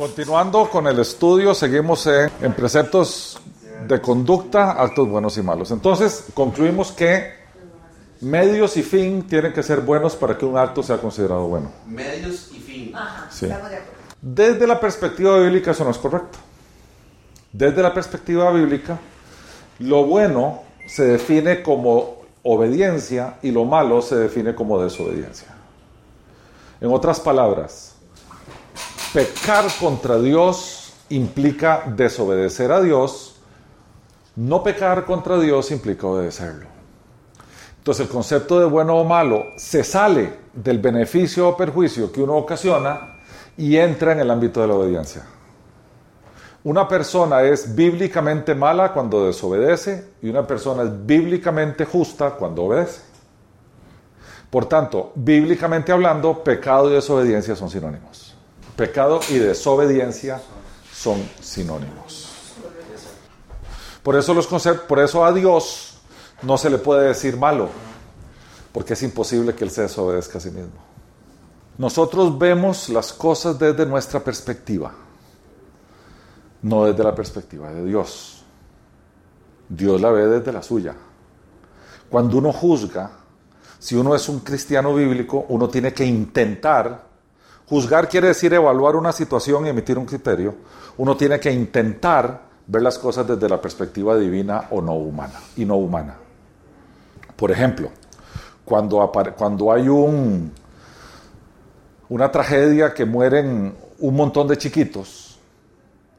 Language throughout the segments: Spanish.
Continuando con el estudio, seguimos en, en preceptos de conducta, actos buenos y malos. Entonces, concluimos que medios y fin tienen que ser buenos para que un acto sea considerado bueno. Medios y fin. Sí. Desde la perspectiva bíblica eso no es correcto. Desde la perspectiva bíblica, lo bueno se define como obediencia y lo malo se define como desobediencia. En otras palabras, pecar contra Dios implica desobedecer a Dios, no pecar contra Dios implica obedecerlo. Entonces el concepto de bueno o malo se sale del beneficio o perjuicio que uno ocasiona y entra en el ámbito de la obediencia. Una persona es bíblicamente mala cuando desobedece y una persona es bíblicamente justa cuando obedece. Por tanto, bíblicamente hablando, pecado y desobediencia son sinónimos. Pecado y desobediencia son sinónimos. Por eso, los conceptos, por eso a Dios no se le puede decir malo, porque es imposible que Él se desobedezca a sí mismo. Nosotros vemos las cosas desde nuestra perspectiva, no desde la perspectiva de Dios. Dios la ve desde la suya. Cuando uno juzga, si uno es un cristiano bíblico, uno tiene que intentar, juzgar quiere decir evaluar una situación y emitir un criterio, uno tiene que intentar ver las cosas desde la perspectiva divina o no humana, y no humana. Por ejemplo, cuando, cuando hay un, una tragedia que mueren un montón de chiquitos,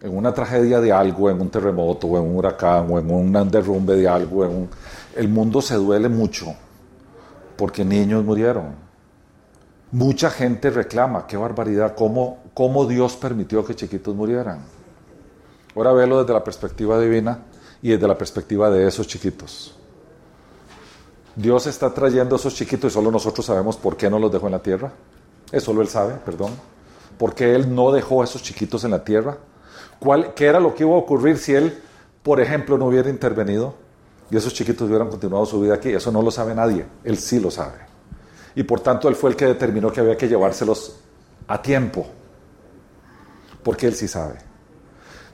en una tragedia de algo, en un terremoto, o en un huracán, o en un derrumbe de algo, en el mundo se duele mucho porque niños murieron. Mucha gente reclama, qué barbaridad, cómo, cómo Dios permitió que chiquitos murieran. Ahora velo desde la perspectiva divina y desde la perspectiva de esos chiquitos. Dios está trayendo a esos chiquitos y solo nosotros sabemos por qué no los dejó en la tierra. Eso solo Él sabe, perdón. ¿Por qué Él no dejó a esos chiquitos en la tierra? ¿Cuál, ¿Qué era lo que iba a ocurrir si Él, por ejemplo, no hubiera intervenido y esos chiquitos hubieran continuado su vida aquí? Eso no lo sabe nadie. Él sí lo sabe. Y por tanto, Él fue el que determinó que había que llevárselos a tiempo. Porque Él sí sabe.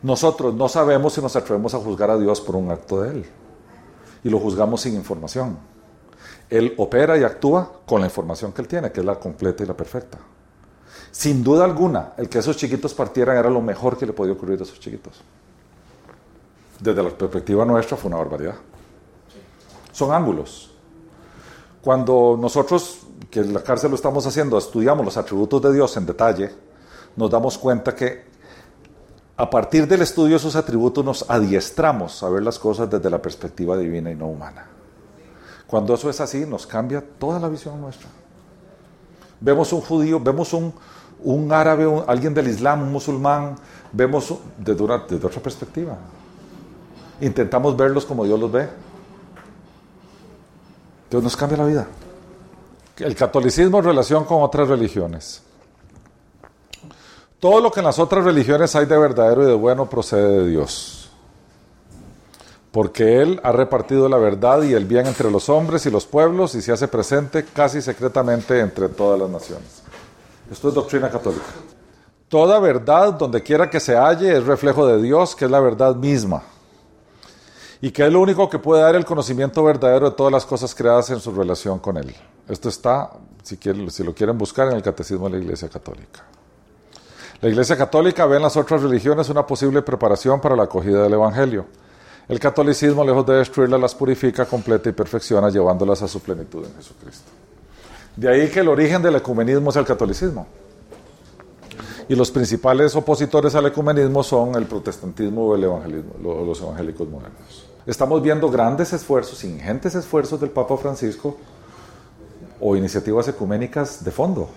Nosotros no sabemos si nos atrevemos a juzgar a Dios por un acto de Él. Y lo juzgamos sin información. Él opera y actúa con la información que él tiene, que es la completa y la perfecta. Sin duda alguna, el que esos chiquitos partieran era lo mejor que le podía ocurrir a esos chiquitos. Desde la perspectiva nuestra fue una barbaridad. Son ángulos. Cuando nosotros, que en la cárcel lo estamos haciendo, estudiamos los atributos de Dios en detalle, nos damos cuenta que a partir del estudio de sus atributos nos adiestramos a ver las cosas desde la perspectiva divina y no humana. Cuando eso es así, nos cambia toda la visión nuestra. Vemos un judío, vemos un, un árabe, alguien del Islam, un musulmán, vemos desde, desde otra perspectiva. Intentamos verlos como Dios los ve. Dios nos cambia la vida. El catolicismo en relación con otras religiones. Todo lo que en las otras religiones hay de verdadero y de bueno procede de Dios porque Él ha repartido la verdad y el bien entre los hombres y los pueblos y se hace presente casi secretamente entre todas las naciones. Esto es doctrina católica. Toda verdad, donde quiera que se halle, es reflejo de Dios, que es la verdad misma, y que es lo único que puede dar el conocimiento verdadero de todas las cosas creadas en su relación con Él. Esto está, si, si lo quieren buscar, en el Catecismo de la Iglesia Católica. La Iglesia Católica ve en las otras religiones una posible preparación para la acogida del Evangelio el catolicismo, lejos de destruirlas, las purifica, completa y perfecciona, llevándolas a su plenitud en Jesucristo. De ahí que el origen del ecumenismo es el catolicismo. Y los principales opositores al ecumenismo son el protestantismo o el evangelismo, los evangélicos modernos. Estamos viendo grandes esfuerzos, ingentes esfuerzos del Papa Francisco o iniciativas ecuménicas de fondo.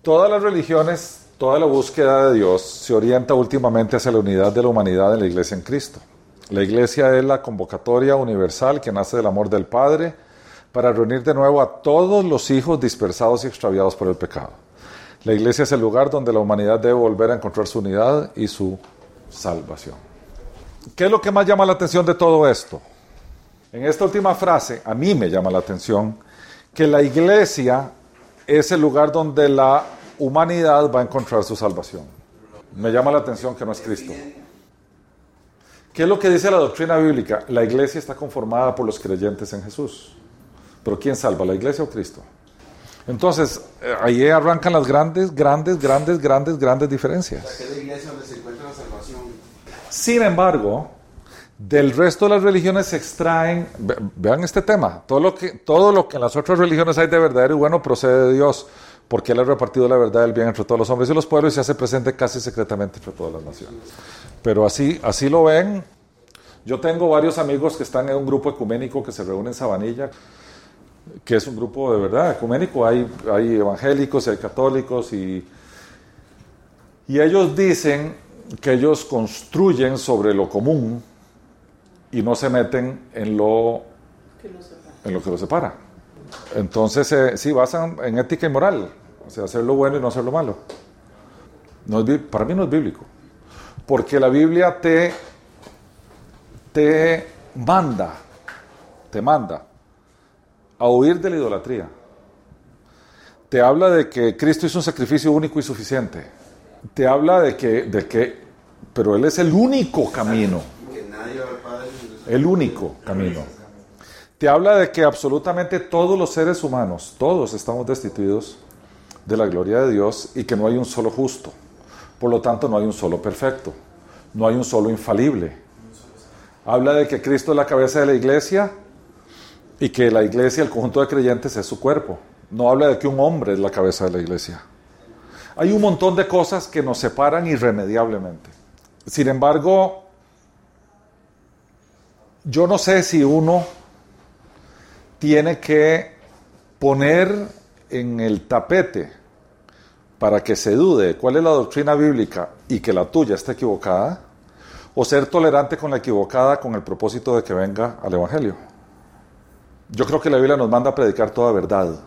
Todas las religiones, toda la búsqueda de Dios se orienta últimamente hacia la unidad de la humanidad en la Iglesia en Cristo. La iglesia es la convocatoria universal que nace del amor del Padre para reunir de nuevo a todos los hijos dispersados y extraviados por el pecado. La iglesia es el lugar donde la humanidad debe volver a encontrar su unidad y su salvación. ¿Qué es lo que más llama la atención de todo esto? En esta última frase, a mí me llama la atención que la iglesia es el lugar donde la humanidad va a encontrar su salvación. Me llama la atención que no es Cristo. ¿Qué es lo que dice la doctrina bíblica? La iglesia está conformada por los creyentes en Jesús. Pero ¿quién salva, la iglesia o Cristo? Entonces, eh, ahí arrancan las grandes, grandes, grandes, grandes, grandes diferencias. La iglesia donde se. Sin embargo, del resto de las religiones se extraen, ve- vean este tema, todo lo, que, todo lo que en las otras religiones hay de verdadero y bueno procede de Dios, porque Él ha repartido la verdad del bien entre todos los hombres y los pueblos y se hace presente casi secretamente entre todas las naciones. Pero así, así lo ven. Yo tengo varios amigos que están en un grupo ecuménico que se reúne en Sabanilla, que es un grupo de verdad ecuménico, hay, hay evangélicos y hay católicos y, y ellos dicen que ellos construyen sobre lo común y no se meten en lo, en lo que los separa. Entonces, eh, sí, basan en ética y moral, o sea, hacer lo bueno y no hacer lo malo. No es para mí no es bíblico, porque la Biblia te, te manda, te manda a huir de la idolatría. Te habla de que Cristo hizo un sacrificio único y suficiente. Te habla de que, de que, pero Él es el único camino, el único camino. Te habla de que absolutamente todos los seres humanos, todos estamos destituidos de la gloria de Dios y que no hay un solo justo. Por lo tanto, no hay un solo perfecto, no hay un solo infalible. Habla de que Cristo es la cabeza de la iglesia y que la iglesia, el conjunto de creyentes, es su cuerpo. No habla de que un hombre es la cabeza de la iglesia. Hay un montón de cosas que nos separan irremediablemente. Sin embargo, yo no sé si uno tiene que poner en el tapete para que se dude cuál es la doctrina bíblica y que la tuya esté equivocada, o ser tolerante con la equivocada con el propósito de que venga al Evangelio. Yo creo que la Biblia nos manda a predicar toda verdad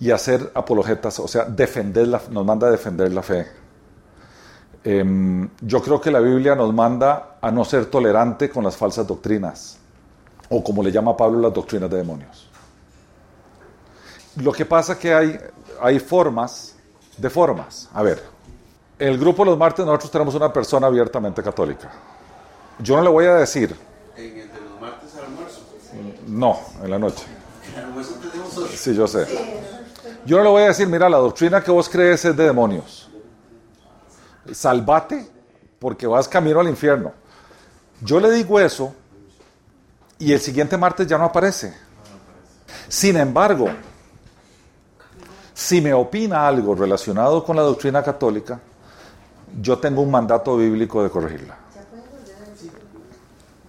y hacer apologetas, o sea, defender la, nos manda a defender la fe. Em, yo creo que la Biblia nos manda a no ser tolerante con las falsas doctrinas, o como le llama Pablo, las doctrinas de demonios. Lo que pasa es que hay, hay formas de formas. A ver, en el grupo los martes nosotros tenemos una persona abiertamente católica. Yo no le voy a decir, En el de los martes al almuerzo. no, en la noche. El almuerzo tenemos ocho. Sí, yo sé. Yo no le voy a decir, mira, la doctrina que vos crees es de demonios. Salvate porque vas camino al infierno. Yo le digo eso y el siguiente martes ya no aparece. Sin embargo, si me opina algo relacionado con la doctrina católica, yo tengo un mandato bíblico de corregirla.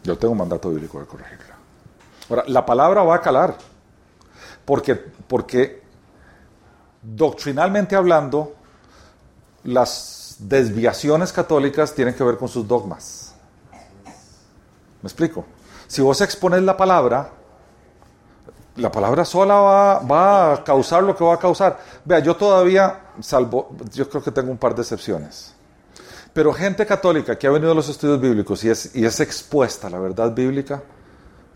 Yo tengo un mandato bíblico de corregirla. Ahora, la palabra va a calar, porque, porque doctrinalmente hablando, las desviaciones católicas tienen que ver con sus dogmas. ¿Me explico? Si vos expones la palabra, la palabra sola va, a causar lo que va a causar. Vea, yo todavía, salvo, yo creo que tengo un par de excepciones. Pero gente católica que ha venido a los estudios bíblicos y es, y es expuesta a la verdad bíblica,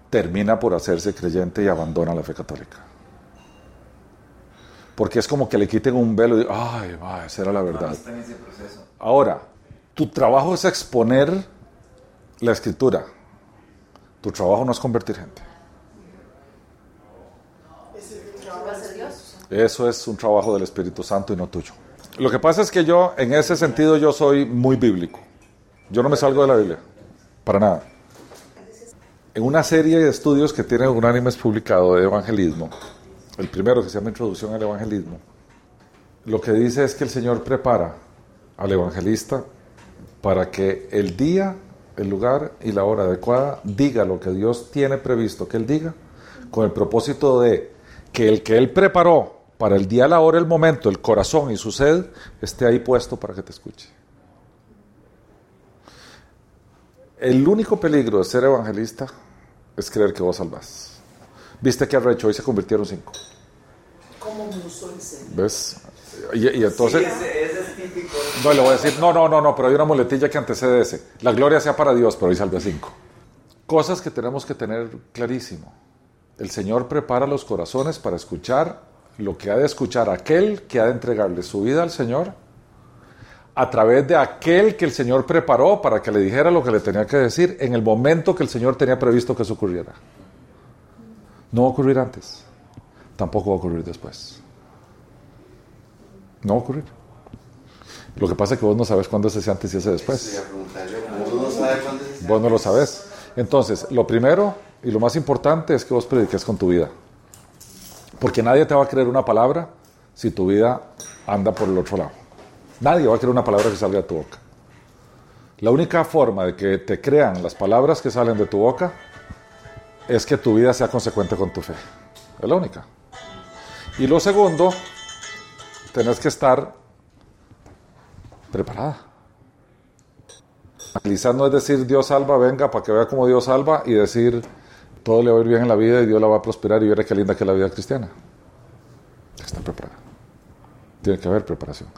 termina por hacerse creyente y abandona la fe católica. Porque es como que le quiten un velo y, ay, va, esa era la verdad. está en ese. Ahora, tu trabajo es exponer la escritura. Tu trabajo no es convertir gente. Eso es un trabajo del Espíritu Santo y no tuyo. Lo que pasa es que yo, en ese sentido, yo soy muy bíblico. Yo no me salgo de la Biblia, para nada. En una serie de estudios que tiene Unánimes publicado de evangelismo, el primero que se llama Introducción al Evangelismo, lo que dice es que el Señor prepara al evangelista para que el día, el lugar y la hora adecuada diga lo que Dios tiene previsto que Él diga, con el propósito de que el que Él preparó para el día, la hora, el momento, el corazón y su sed, esté ahí puesto para que te escuche. El único peligro de ser evangelista es creer que vos salvás. Viste que arrecho, hoy se convirtieron cinco. como. ¿Ves? Y, y entonces... Sí, ese, ese es típico. No, le voy a decir, no, no, no, no, pero hay una muletilla que antecede ese. La gloria sea para Dios, pero hoy salve a cinco. Cosas que tenemos que tener clarísimo. El Señor prepara los corazones para escuchar lo que ha de escuchar aquel que ha de entregarle su vida al Señor a través de aquel que el Señor preparó para que le dijera lo que le tenía que decir en el momento que el Señor tenía previsto que eso ocurriera. No va a ocurrir antes, tampoco va a ocurrir después. No va a ocurrir. Lo que pasa es que vos no sabes cuándo es ese antes y ese después. Vos no lo sabes. Entonces, lo primero y lo más importante es que vos prediques con tu vida. Porque nadie te va a creer una palabra si tu vida anda por el otro lado. Nadie va a creer una palabra que salga de tu boca. La única forma de que te crean las palabras que salen de tu boca es que tu vida sea consecuente con tu fe. Es la única. Y lo segundo, tenés que estar preparada. Evangelizar no es decir Dios salva, venga para que vea cómo Dios salva y decir todo le va a ir bien en la vida y Dios la va a prosperar y verá qué linda que es la vida cristiana. Está preparada. Tiene que haber preparación.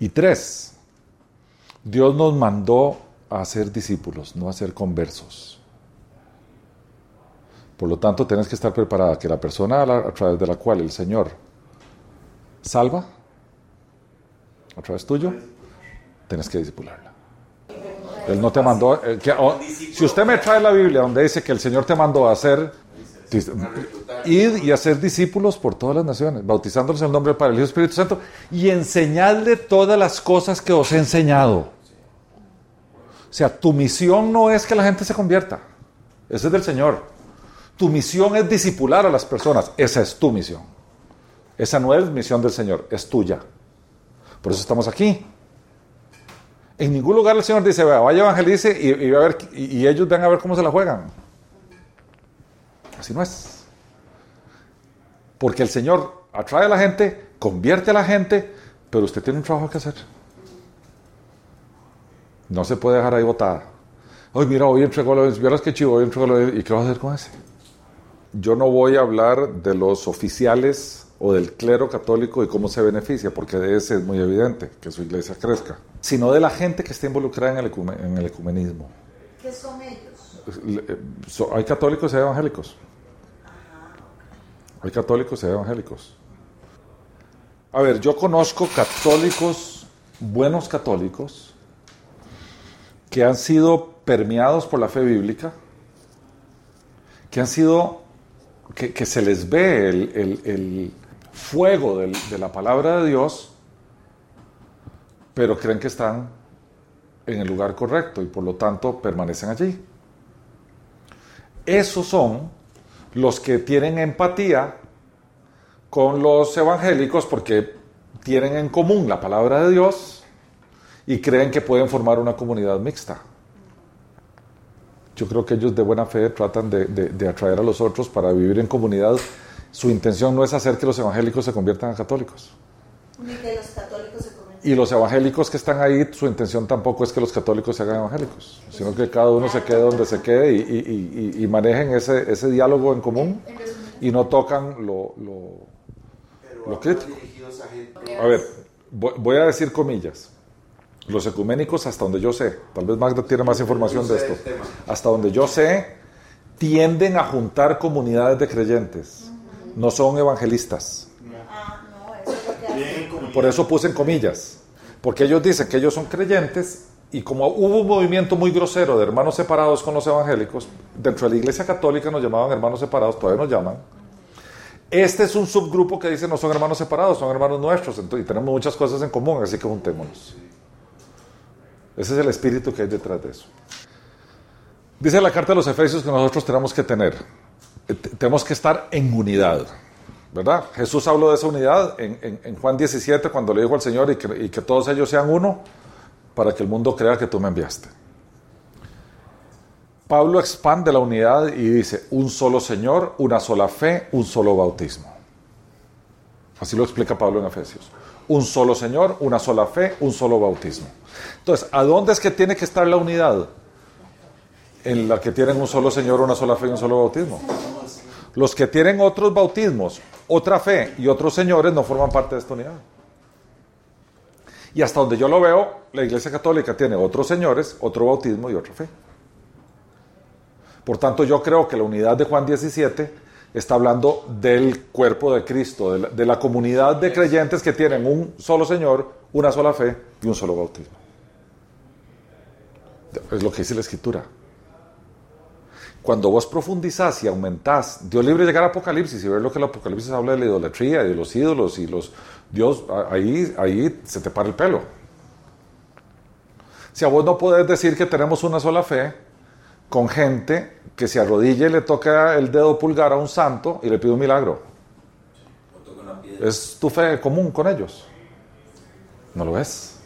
Y tres, Dios nos mandó a ser discípulos, no a ser conversos. Por lo tanto, tienes que estar preparada que la persona a, través de la cual el Señor salva, a través tuyo, tienes que discipularla. Él no te mandó. eh, que- o- si usted me trae la Biblia donde dice que el Señor te mandó a hacer. Ir y hacer discípulos por todas las naciones, bautizándolos en el nombre del Padre, del Hijo Espíritu Santo, y enseñarle todas las cosas que os he enseñado. O sea, tu misión no es que la gente se convierta, esa es del Señor. Tu misión es discipular a las personas, esa es tu misión. Esa no es misión del Señor, es tuya. Por eso estamos aquí. En ningún lugar el Señor dice, "Vea, vaya evangelice y, ver- ellos van a ver cómo se la juegan. Así no es. Porque el Señor atrae a la gente, convierte a la gente, pero usted tiene un trabajo que hacer. No se puede dejar ahí botada. Ay, mira, hoy entregó lo vieras que chivo, hoy entregó lo ¿Y qué vas a hacer con ese? Yo no voy a hablar de los oficiales o del clero católico y cómo se beneficia, porque de ese es muy evidente que su iglesia crezca, sino de la gente que está involucrada en el, ecume- en el ecumenismo. ¿Qué son ellos? So- hay católicos y hay evangélicos. Hay católicos y hay evangélicos. A ver, yo conozco católicos, buenos católicos, que han sido permeados por la fe bíblica, que han sido, que, se les ve el, el- fuego de la palabra de Dios, pero creen que están en el lugar correcto y por lo tanto permanecen allí. Esos son los que tienen empatía con los evangélicos porque tienen en común la palabra de Dios y creen que pueden formar una comunidad mixta. Yo creo que ellos de buena fe tratan de, de- de atraer a los otros para vivir en comunidad. Su intención no es hacer que los evangélicos se conviertan a católicos. Ni que los católicos se conviertan. Y los evangélicos que están ahí, su intención tampoco es que los católicos se hagan evangélicos, sino que cada uno se quede donde se quede y, y- y- y manejen ese, ese diálogo en común y no tocan lo, lo- Lo crítico. a ver, voy a decir comillas. Los ecuménicos, hasta donde yo sé, tal vez Magda tiene más información de esto, hasta donde yo sé, tienden a juntar comunidades de creyentes, no son evangelistas. Ah. Por eso puse en comillas, porque ellos dicen que ellos son creyentes y como hubo un movimiento muy grosero de hermanos separados con los evangélicos, dentro de la iglesia católica nos llamaban hermanos separados, todavía nos llaman. Este es un subgrupo que dice no son hermanos separados, son hermanos nuestros entonces, y tenemos muchas cosas en común, así que juntémonos. Ese es el espíritu que hay detrás de eso. Dice la carta de los Efesios que nosotros tenemos que tener, eh, te- tenemos que estar en unidad. ¿verdad? Jesús habló de esa unidad en Juan 17 cuando le dijo al Señor y que, y que todos ellos sean uno para que el mundo crea que tú me enviaste. Pablo expande la unidad y dice un solo Señor, una sola fe, un solo bautismo. Así lo explica Pablo en Efesios. Un solo Señor, una sola fe, un solo bautismo. Entonces, ¿a dónde es que tiene que estar la unidad? En la que tienen un solo Señor, una sola fe y un solo bautismo. Los que tienen otros bautismos, otra fe y otros señores no forman parte de esta unidad. Y hasta donde yo lo veo, la Iglesia Católica tiene otros señores, otro bautismo y otra fe. Por tanto, yo creo que la unidad de Juan 17 está hablando del cuerpo de Cristo, de la, comunidad de creyentes que tienen un solo Señor, una sola fe y un solo bautismo. Es lo que dice la escritura. Cuando vos profundizás y aumentás, Dios libre de llegar a Apocalipsis y ver lo que el Apocalipsis habla de la idolatría de los ídolos y los Dios, ahí, ahí se te para el pelo. Si a vos no podés decir que tenemos una sola fe con gente que se arrodilla y le toca el dedo pulgar a un santo y le pide un milagro. ¿Es tu fe común con ellos? No lo es.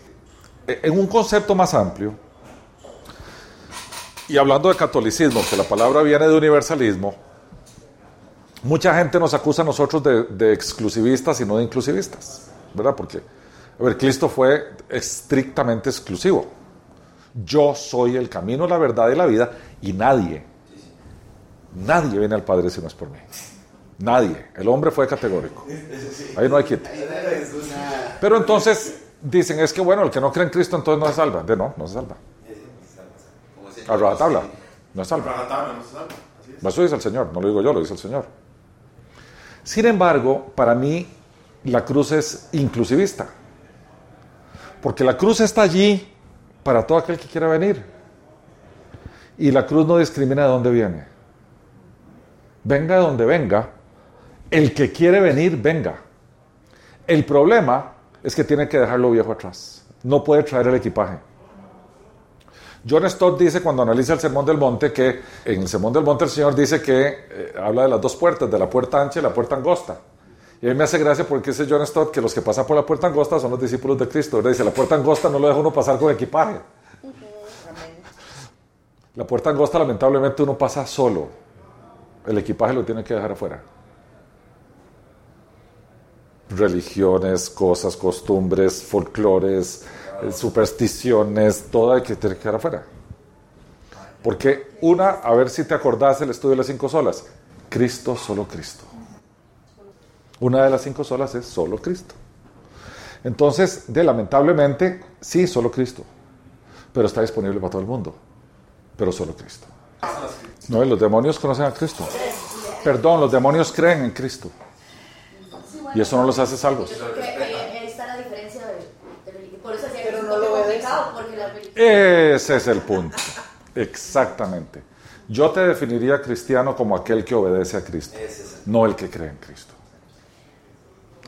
E, en un concepto más amplio, y hablando de catolicismo, que la palabra viene de universalismo, mucha gente nos acusa a nosotros de, de exclusivistas y no de inclusivistas, ¿verdad? Porque, a ver, Cristo fue estrictamente exclusivo. Yo soy el camino, la verdad y la vida, y nadie, nadie viene al Padre si no es por mí. Nadie. El hombre fue categórico. Ahí no hay quien. Pero entonces dicen, es que bueno, el que no cree en Cristo entonces no se salva. De no, no se salva. A tabla, no se salva. Eso dice el Señor, no lo digo yo, lo dice el Señor. Sin embargo, para mí la cruz es inclusivista. Porque la cruz está allí para todo aquel que quiera venir. Y la cruz no discrimina de dónde viene. Venga de donde venga, el que quiere venir, venga. El problema es que tiene que dejar lo viejo atrás. No puede traer el equipaje. John Stott dice cuando analiza el Sermón del Monte que en el Sermón del Monte el Señor dice que eh, habla de las dos puertas, de la puerta ancha y la puerta angosta. Y a mí me hace gracia porque dice John Stott que los que pasan por la puerta angosta son los discípulos de Cristo. Dice, la puerta angosta no lo deja uno pasar con equipaje. La puerta angosta lamentablemente uno pasa solo. El equipaje lo tiene que dejar afuera religiones, cosas, costumbres, folclores, eh, supersticiones, todo hay que tener que quedar afuera. Porque una, a ver si te acordás el estudio de las cinco solas, Cristo, solo Cristo. Una de las cinco solas es solo Cristo. Entonces, de, lamentablemente, sí, solo Cristo. Pero está disponible para todo el mundo. Pero solo Cristo. No, los demonios conocen a Cristo. Perdón, los demonios creen en Cristo. Y eso no los hace salvos. Ese es el punto. Exactamente. Yo te definiría cristiano como aquel que obedece a Cristo, no el que cree en Cristo.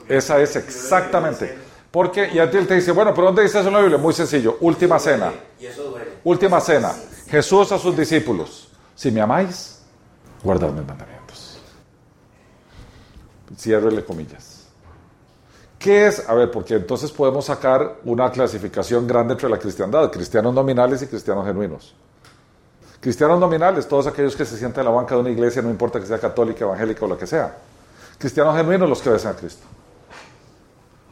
Esa es exactamente. Porque, y a ti él te dice, bueno, pero ¿dónde dice eso en la Biblia? Muy sencillo. Última cena. Última cena. Jesús a sus discípulos. Si me amáis, guardad mis mandamientos. Ciérrele comillas. ¿Qué es? A ver, porque entonces podemos sacar una clasificación grande entre la cristiandad, cristianos nominales y cristianos genuinos. Cristianos nominales, todos aquellos que se sienten en la banca de una iglesia, no importa que sea católica, evangélica o lo que sea. Cristianos genuinos, los que obedecen a Cristo.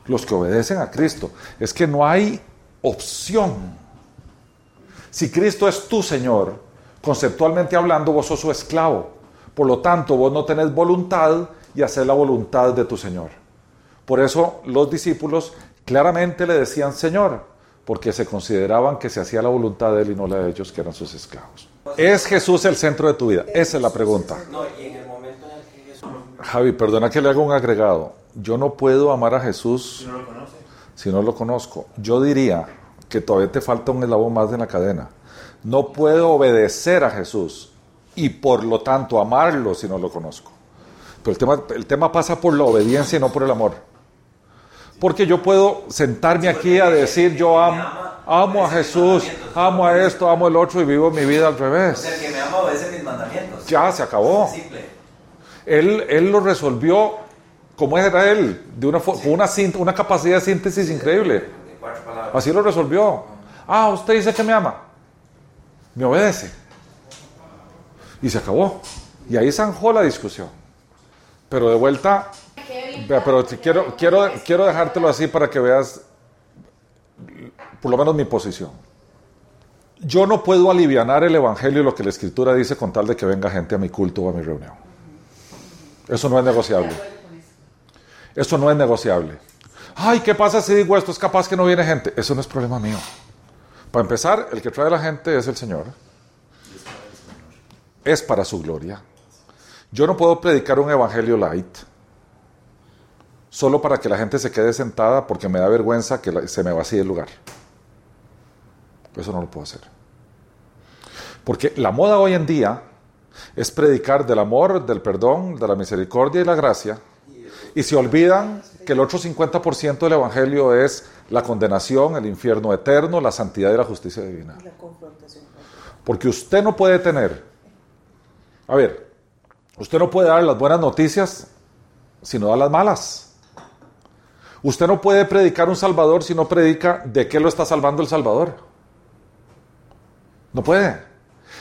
Los que obedecen a Cristo. Es que no hay opción. Si Cristo es tu Señor, conceptualmente hablando, vos sos su esclavo. Por lo tanto, vos no tenés voluntad y hacer la voluntad de tu Señor. Por eso los discípulos claramente le decían Señor, porque se consideraban que se hacía la voluntad de Él y no la de ellos, que eran sus esclavos. ¿Es Jesús el centro de tu vida? Esa es la pregunta. Javi, perdona que le haga un agregado. Yo no puedo amar a Jesús si no lo conozco. Yo diría que todavía te falta un eslabón más en la cadena. No puedo obedecer a Jesús y por lo tanto amarlo si no lo conozco. Pero el tema, el tema pasa por la obediencia y no por el amor. Porque yo puedo sentarme aquí a decir yo amo, amo a Jesús, amo a esto, amo el otro y vivo mi vida al revés. el que me ama obedece mis mandamientos. Ya se acabó. Él, él lo resolvió como era él, de una, con una, una capacidad de síntesis increíble. Así lo resolvió. Ah, usted dice que me ama. Me obedece. Y se acabó. Y ahí zanjó la discusión. Pero de vuelta, pero quiero, quiero, quiero dejártelo así para que veas por lo menos mi posición. Yo no puedo aliviar el Evangelio y lo que la Escritura dice con tal de que venga gente a mi culto o a mi reunión. Eso no es negociable. Eso no es negociable. Ay, ¿qué pasa si digo esto? Es capaz que no viene gente. Eso no es problema mío. Para empezar, el que trae a la gente es el Señor. Es para su gloria. Yo no puedo predicar un evangelio light solo para que la gente se quede sentada porque me da vergüenza que se me vacíe el lugar. Eso no lo puedo hacer. Porque la moda hoy en día es predicar del amor, del perdón, de la misericordia y la gracia, y se olvidan que el otro 50% del Evangelio es la condenación, el infierno eterno, la santidad y la justicia divina. Porque usted no puede tener, a ver, usted no puede dar las buenas noticias si no da las malas. Usted no puede predicar un Salvador si no predica de qué lo está salvando el Salvador. No puede.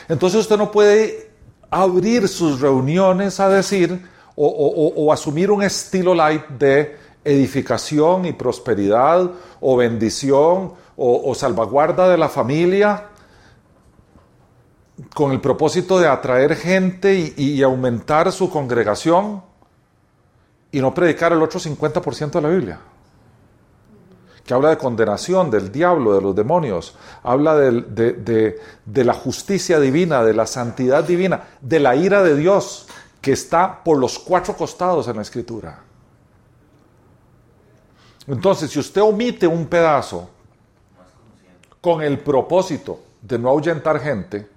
Entonces usted no puede abrir sus reuniones a decir o, asumir un estilo light de edificación y prosperidad o bendición o, salvaguarda de la familia con el propósito de atraer gente y, aumentar su congregación y no predicar el otro 50% de la Biblia. Que habla de condenación del diablo, de los demonios, habla de la justicia divina, de la santidad divina, de la ira de Dios que está por los cuatro costados en la escritura. Entonces, si usted omite un pedazo con el propósito de no ahuyentar gente,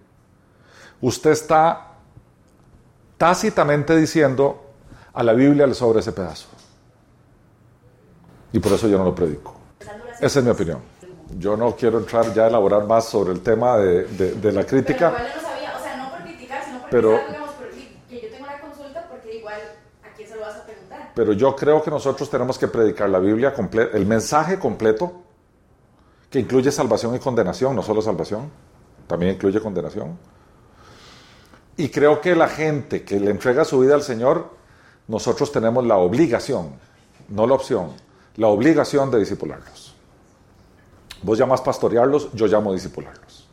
usted está tácitamente diciendo a la Biblia le sobra ese pedazo. Y por eso yo no lo predico. Esa es mi opinión. Yo no quiero entrar ya a elaborar más sobre el tema de, de- de la Pero crítica. igual Pero yo creo que nosotros tenemos que predicar la Biblia completa, el mensaje completo, que incluye salvación y condenación, no solo salvación, también incluye condenación. Y creo que la gente que le entrega su vida al Señor, nosotros tenemos la obligación, no la opción, la obligación de disipularlos. Vos llamas pastorearlos, yo llamo disipularlos.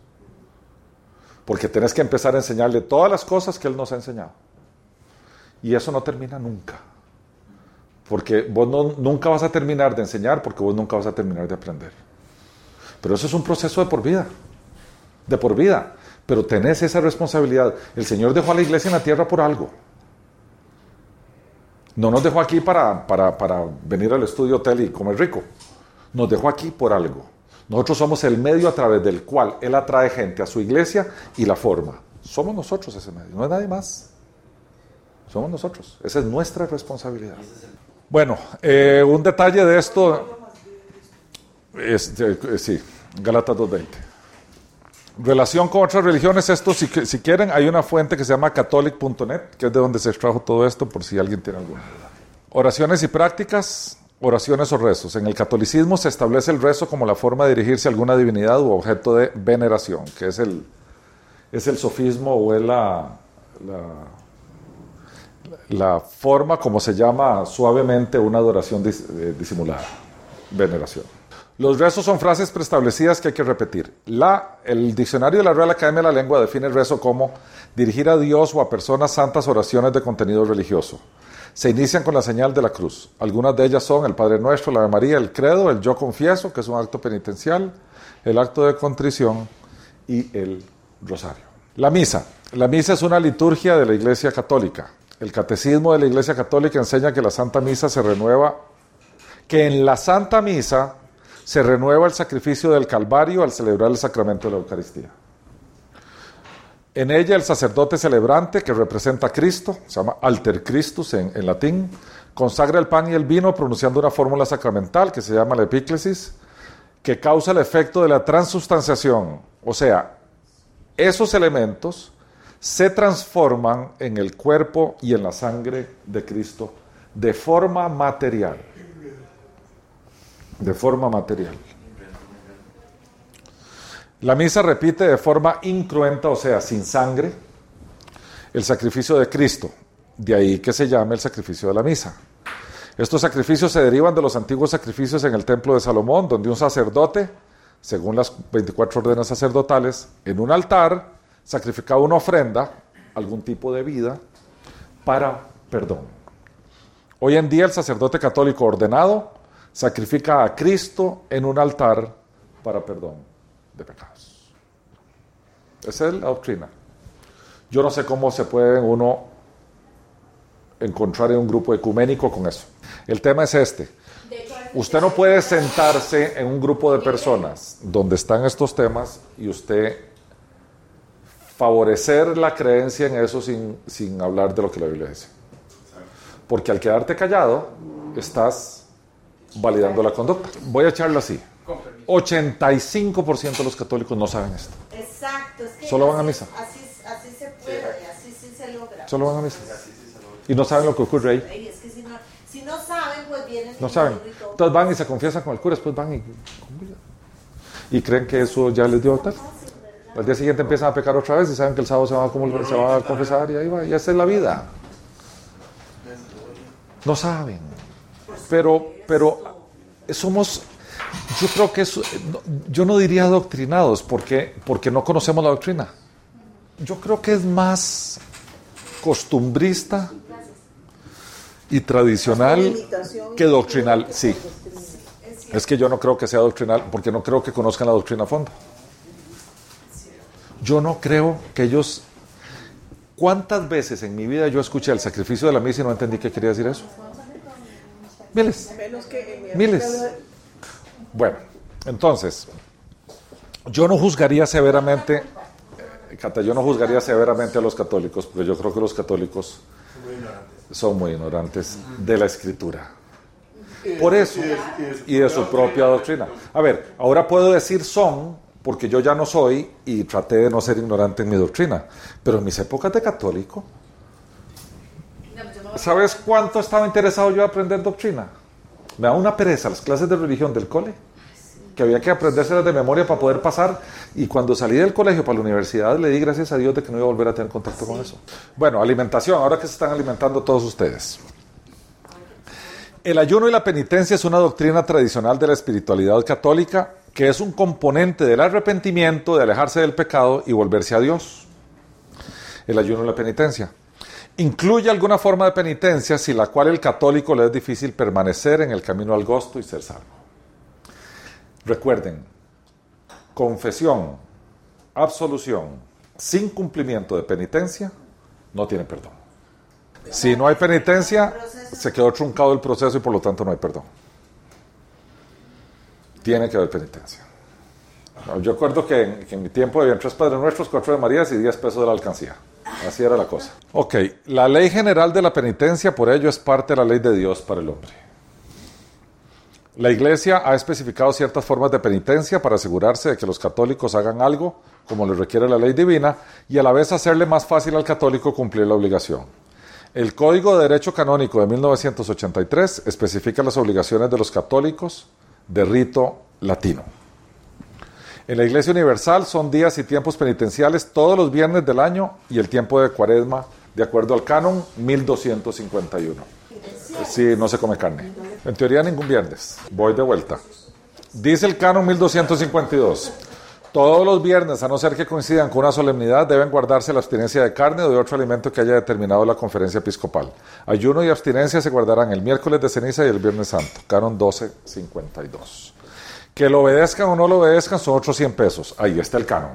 Porque tenés que empezar a enseñarle todas las cosas que Él nos ha enseñado. Y eso no termina nunca. Porque vos nunca vas a terminar de enseñar porque vos nunca vas a terminar de aprender. Pero eso es un proceso de por vida. De por vida. Pero tenés esa responsabilidad. El Señor dejó a la iglesia en la tierra por algo. No nos dejó aquí para, para, para venir al estudio hotel y comer rico. Nos dejó aquí por algo. Nosotros somos el medio a través del cual Él atrae gente a su iglesia y la forma. Somos nosotros ese medio, no es nadie más. Somos nosotros. Esa es nuestra responsabilidad. Bueno, eh, un detalle de esto es, eh, eh, sí, Galatas 2.20. Relación con otras religiones, esto si, quieren, hay una fuente que se llama catholic.net, que es de donde se extrajo todo esto, por si alguien tiene alguna. Oraciones y prácticas, oraciones o rezos. En el catolicismo se establece el rezo como la forma de dirigirse a alguna divinidad u objeto de veneración, que es el, es el sofismo o es la, la forma como se llama suavemente una adoración dis- eh, disimulada, veneración. Los rezos son frases preestablecidas que hay que repetir. La, el diccionario de la Real Academia de la Lengua define el rezo como dirigir a Dios o a personas santas oraciones de contenido religioso. Se inician con la señal de la cruz. Algunas de ellas son el Padre Nuestro, la Ave María, el Credo, el Yo Confieso, que es un acto penitencial, el acto de contrición y el Rosario. La misa. La misa es una liturgia de la Iglesia Católica. El catecismo de la Iglesia Católica enseña que la Santa Misa se renueva, que en la Santa Misa se renueva el sacrificio del Calvario al celebrar el sacramento de la Eucaristía. En ella el sacerdote celebrante, que representa a Cristo, se llama Alter Christus en, latín, consagra el pan y el vino pronunciando una fórmula sacramental que se llama la epíclesis, que causa el efecto de la transubstanciación. O sea, esos elementos se transforman en el cuerpo y en la sangre de Cristo de forma material. De forma material. La misa repite de forma incruenta, o sea, sin sangre, el sacrificio de Cristo. De ahí que se llame el sacrificio de la misa. Estos sacrificios se derivan de los antiguos sacrificios en el templo de Salomón, donde un sacerdote, según las 24 órdenes sacerdotales, en un altar sacrificaba una ofrenda, algún tipo de vida, para perdón. Hoy en día el sacerdote católico ordenado sacrifica a Cristo en un altar para perdón de pecados. Esa es la doctrina. Yo no sé cómo se puede uno encontrar en un grupo ecuménico con eso. El tema es este. Usted no puede sentarse en un grupo de personas donde están estos temas y usted favorecer la creencia en eso sin, sin hablar de lo que la Biblia dice. Porque al quedarte callado, estás validando la conducta. Voy a echarlo así. 85% de los católicos no saben esto. Exacto. Es que Solo van a misa. Así, así se puede, así sí se logra. Solo van a misa. Y no saben lo que ocurre ahí. Es que si no, si no saben, pues vienen No saben. Entonces van y se confiesan con el cura, después van y, y creen que eso ya les dio tal. Al día siguiente empiezan a pecar otra vez y saben que el sábado se va a, se va a confesar y ahí va. Y esa es la vida. No saben. Pero, pero somos, yo creo que no- yo no diría adoctrinados porque, porque no conocemos la doctrina. Yo creo que es más costumbrista y tradicional que doctrinal. Sí. Es que yo no creo que sea doctrinal porque no creo que conozcan la doctrina a fondo. Yo no creo que ellos... ¿Cuántas veces en mi vida yo escuché el sacrificio de la misa y no entendí qué quería decir eso? Miles. Miles. Bueno, entonces, yo no juzgaría severamente, Cata, yo no juzgaría severamente a los católicos, porque yo creo que los católicos son muy ignorantes de la escritura. Por eso, y de su propia doctrina. A ver, ahora puedo decir son, porque yo ya no soy y traté de no ser ignorante en mi doctrina, pero en mis épocas de católico, ¿sabes cuánto estaba interesado yo a aprender doctrina? Me da una pereza las clases de religión del cole, que había que aprendérselas de memoria para poder pasar, y cuando salí del colegio para la universidad le di gracias a Dios de que no iba a volver a tener contacto con eso. Bueno, alimentación, ahora que se están alimentando todos ustedes. El ayuno y la penitencia es una doctrina tradicional de la espiritualidad católica que es un componente del arrepentimiento, de alejarse del pecado y volverse a Dios. El ayuno y la penitencia. Incluye alguna forma de penitencia sin la cual el católico le es difícil permanecer en el camino al gozo y ser salvo. Recuerden, confesión, absolución, sin cumplimiento de penitencia, no tiene perdón. Si no hay penitencia, se quedó truncado el proceso y por lo tanto no hay perdón. Tiene que haber penitencia. Yo recuerdo que en, mi tiempo habían tres Padres Nuestros, cuatro de Marías y diez pesos de la alcancía. Así era la cosa. Ok, la ley general de la penitencia, por ello, es parte de la ley de Dios para el hombre. La Iglesia ha especificado ciertas formas de penitencia para asegurarse de que los católicos hagan algo como les requiere la ley divina y a la vez hacerle más fácil al católico cumplir la obligación. El Código de Derecho Canónico de 1983 especifica las obligaciones de los católicos de rito latino. En la Iglesia Universal son días y tiempos penitenciales todos los viernes del año y el tiempo de cuaresma, de acuerdo al canon, 1251. Sí, no se come carne. En teoría ningún viernes. Voy de vuelta. Dice el canon 1252. Todos los viernes, a no ser que coincidan con una solemnidad, deben guardarse la abstinencia de carne o de otro alimento que haya determinado la conferencia episcopal. Ayuno y abstinencia se guardarán el miércoles de ceniza y el viernes santo. Canon 1252. Que lo obedezcan o no lo obedezcan son otros 100 pesos. Ahí está el canon.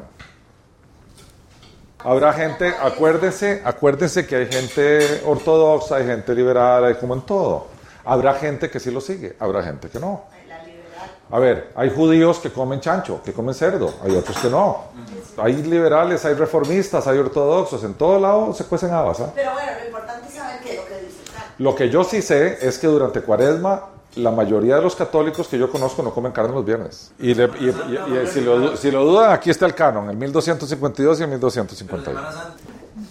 Habrá gente, acuérdense, acuérdense que hay gente ortodoxa, hay gente liberal, hay como en todo. Habrá gente que sí lo sigue, habrá gente que no. A ver, hay judíos que comen chancho, que comen cerdo, hay otros que no. Hay liberales, hay reformistas, hay ortodoxos, en todo lado se cuecen habas. ¿ah? Pero bueno, lo importante es saber qué es lo que dice. Lo que yo sí sé es que durante cuaresma la mayoría de los católicos que yo conozco no comen carne los viernes. Y, le- y- y- y si, lo, si lo dudan, aquí está el canon, el 1252 y el 1251. Semana Santa.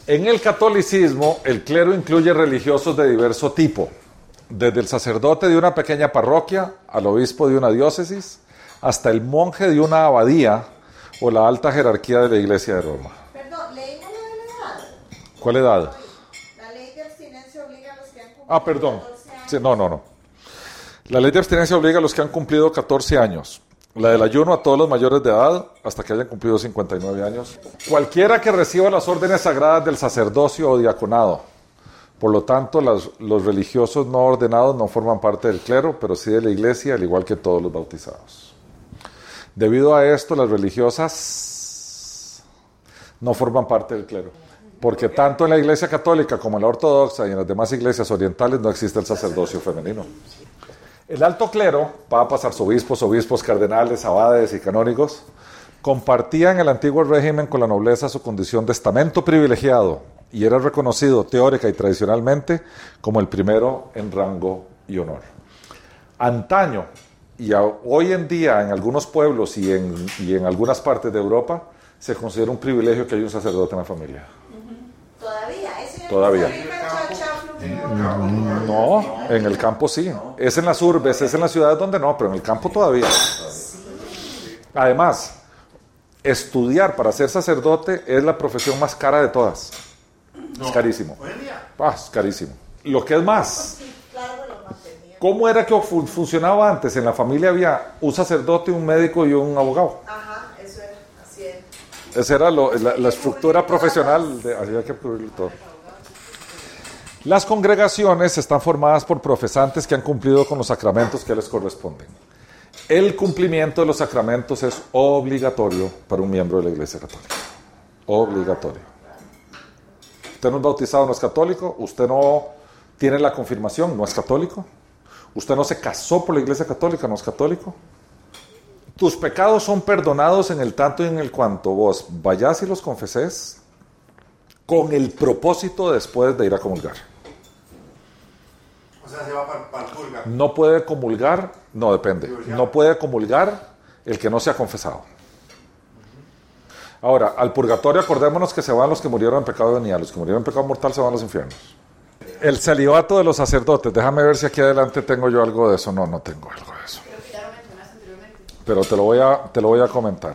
En el catolicismo, el clero incluye religiosos de diverso tipo, desde el sacerdote de una pequeña parroquia al obispo de una diócesis, hasta el monje de una abadía o la alta jerarquía de la Iglesia de Roma. Perdón, leímos la edad. ¿Cuál edad? La ley de abstinencia obliga a los que han cumplido Ah, perdón. 14 años. Sí, no, no, no. La ley de abstinencia obliga a los que han cumplido 14 años. La del ayuno a todos los mayores de edad hasta que hayan cumplido 59 años. Cualquiera que reciba las órdenes sagradas del sacerdocio o diaconado. Por lo tanto, los religiosos no ordenados no forman parte del clero, pero sí de la iglesia, al igual que todos los bautizados. Debido a esto, las religiosas no forman parte del clero. Porque tanto en la iglesia católica como en la ortodoxa y en las demás iglesias orientales no existe el sacerdocio femenino. El alto clero, papas, arzobispos, obispos, cardenales, abades y canónigos, compartía en el antiguo régimen con la nobleza su condición de estamento privilegiado y era reconocido teórica y tradicionalmente como el primero en rango y honor. Antaño y a- hoy en día en algunos pueblos y en, y en algunas partes de Europa se considera un privilegio que hay un sacerdote en la familia. Todavía, eso Todavía. No, en el campo sí. Es en las urbes, es en las ciudades donde no, pero en el campo todavía. Además, estudiar para ser sacerdote es la profesión más cara de todas. Es carísimo. Ah, es carísimo. Lo que es más, mantenía. ¿cómo era que fu- funcionaba antes? En la familia había un sacerdote, un médico y un abogado. Ajá, eso era, así era. Esa era lo- la, la estructura profesional, de, había que cubrirlo todo. Las congregaciones están formadas por profesantes que han cumplido con los sacramentos que les corresponden. El cumplimiento de los sacramentos es obligatorio para un miembro de la Iglesia Católica. Obligatorio. Usted no es bautizado, no es católico. Usted no tiene la confirmación, no es católico. Usted no se casó por la Iglesia Católica, no es católico. Tus pecados son perdonados en el tanto y en el cuanto vos vayas y los confeses con el propósito después de ir a comulgar. O sea, se va para el purga. No puede comulgar, no depende, no puede comulgar el que no se ha confesado. Ahora, al purgatorio acordémonos que se van los que murieron en pecado de venida, los que murieron en pecado mortal se van a los infiernos. El celibato de los sacerdotes, déjame ver si aquí adelante tengo yo algo de eso. No, no tengo algo de eso. Pero te lo voy a, te lo voy a comentar.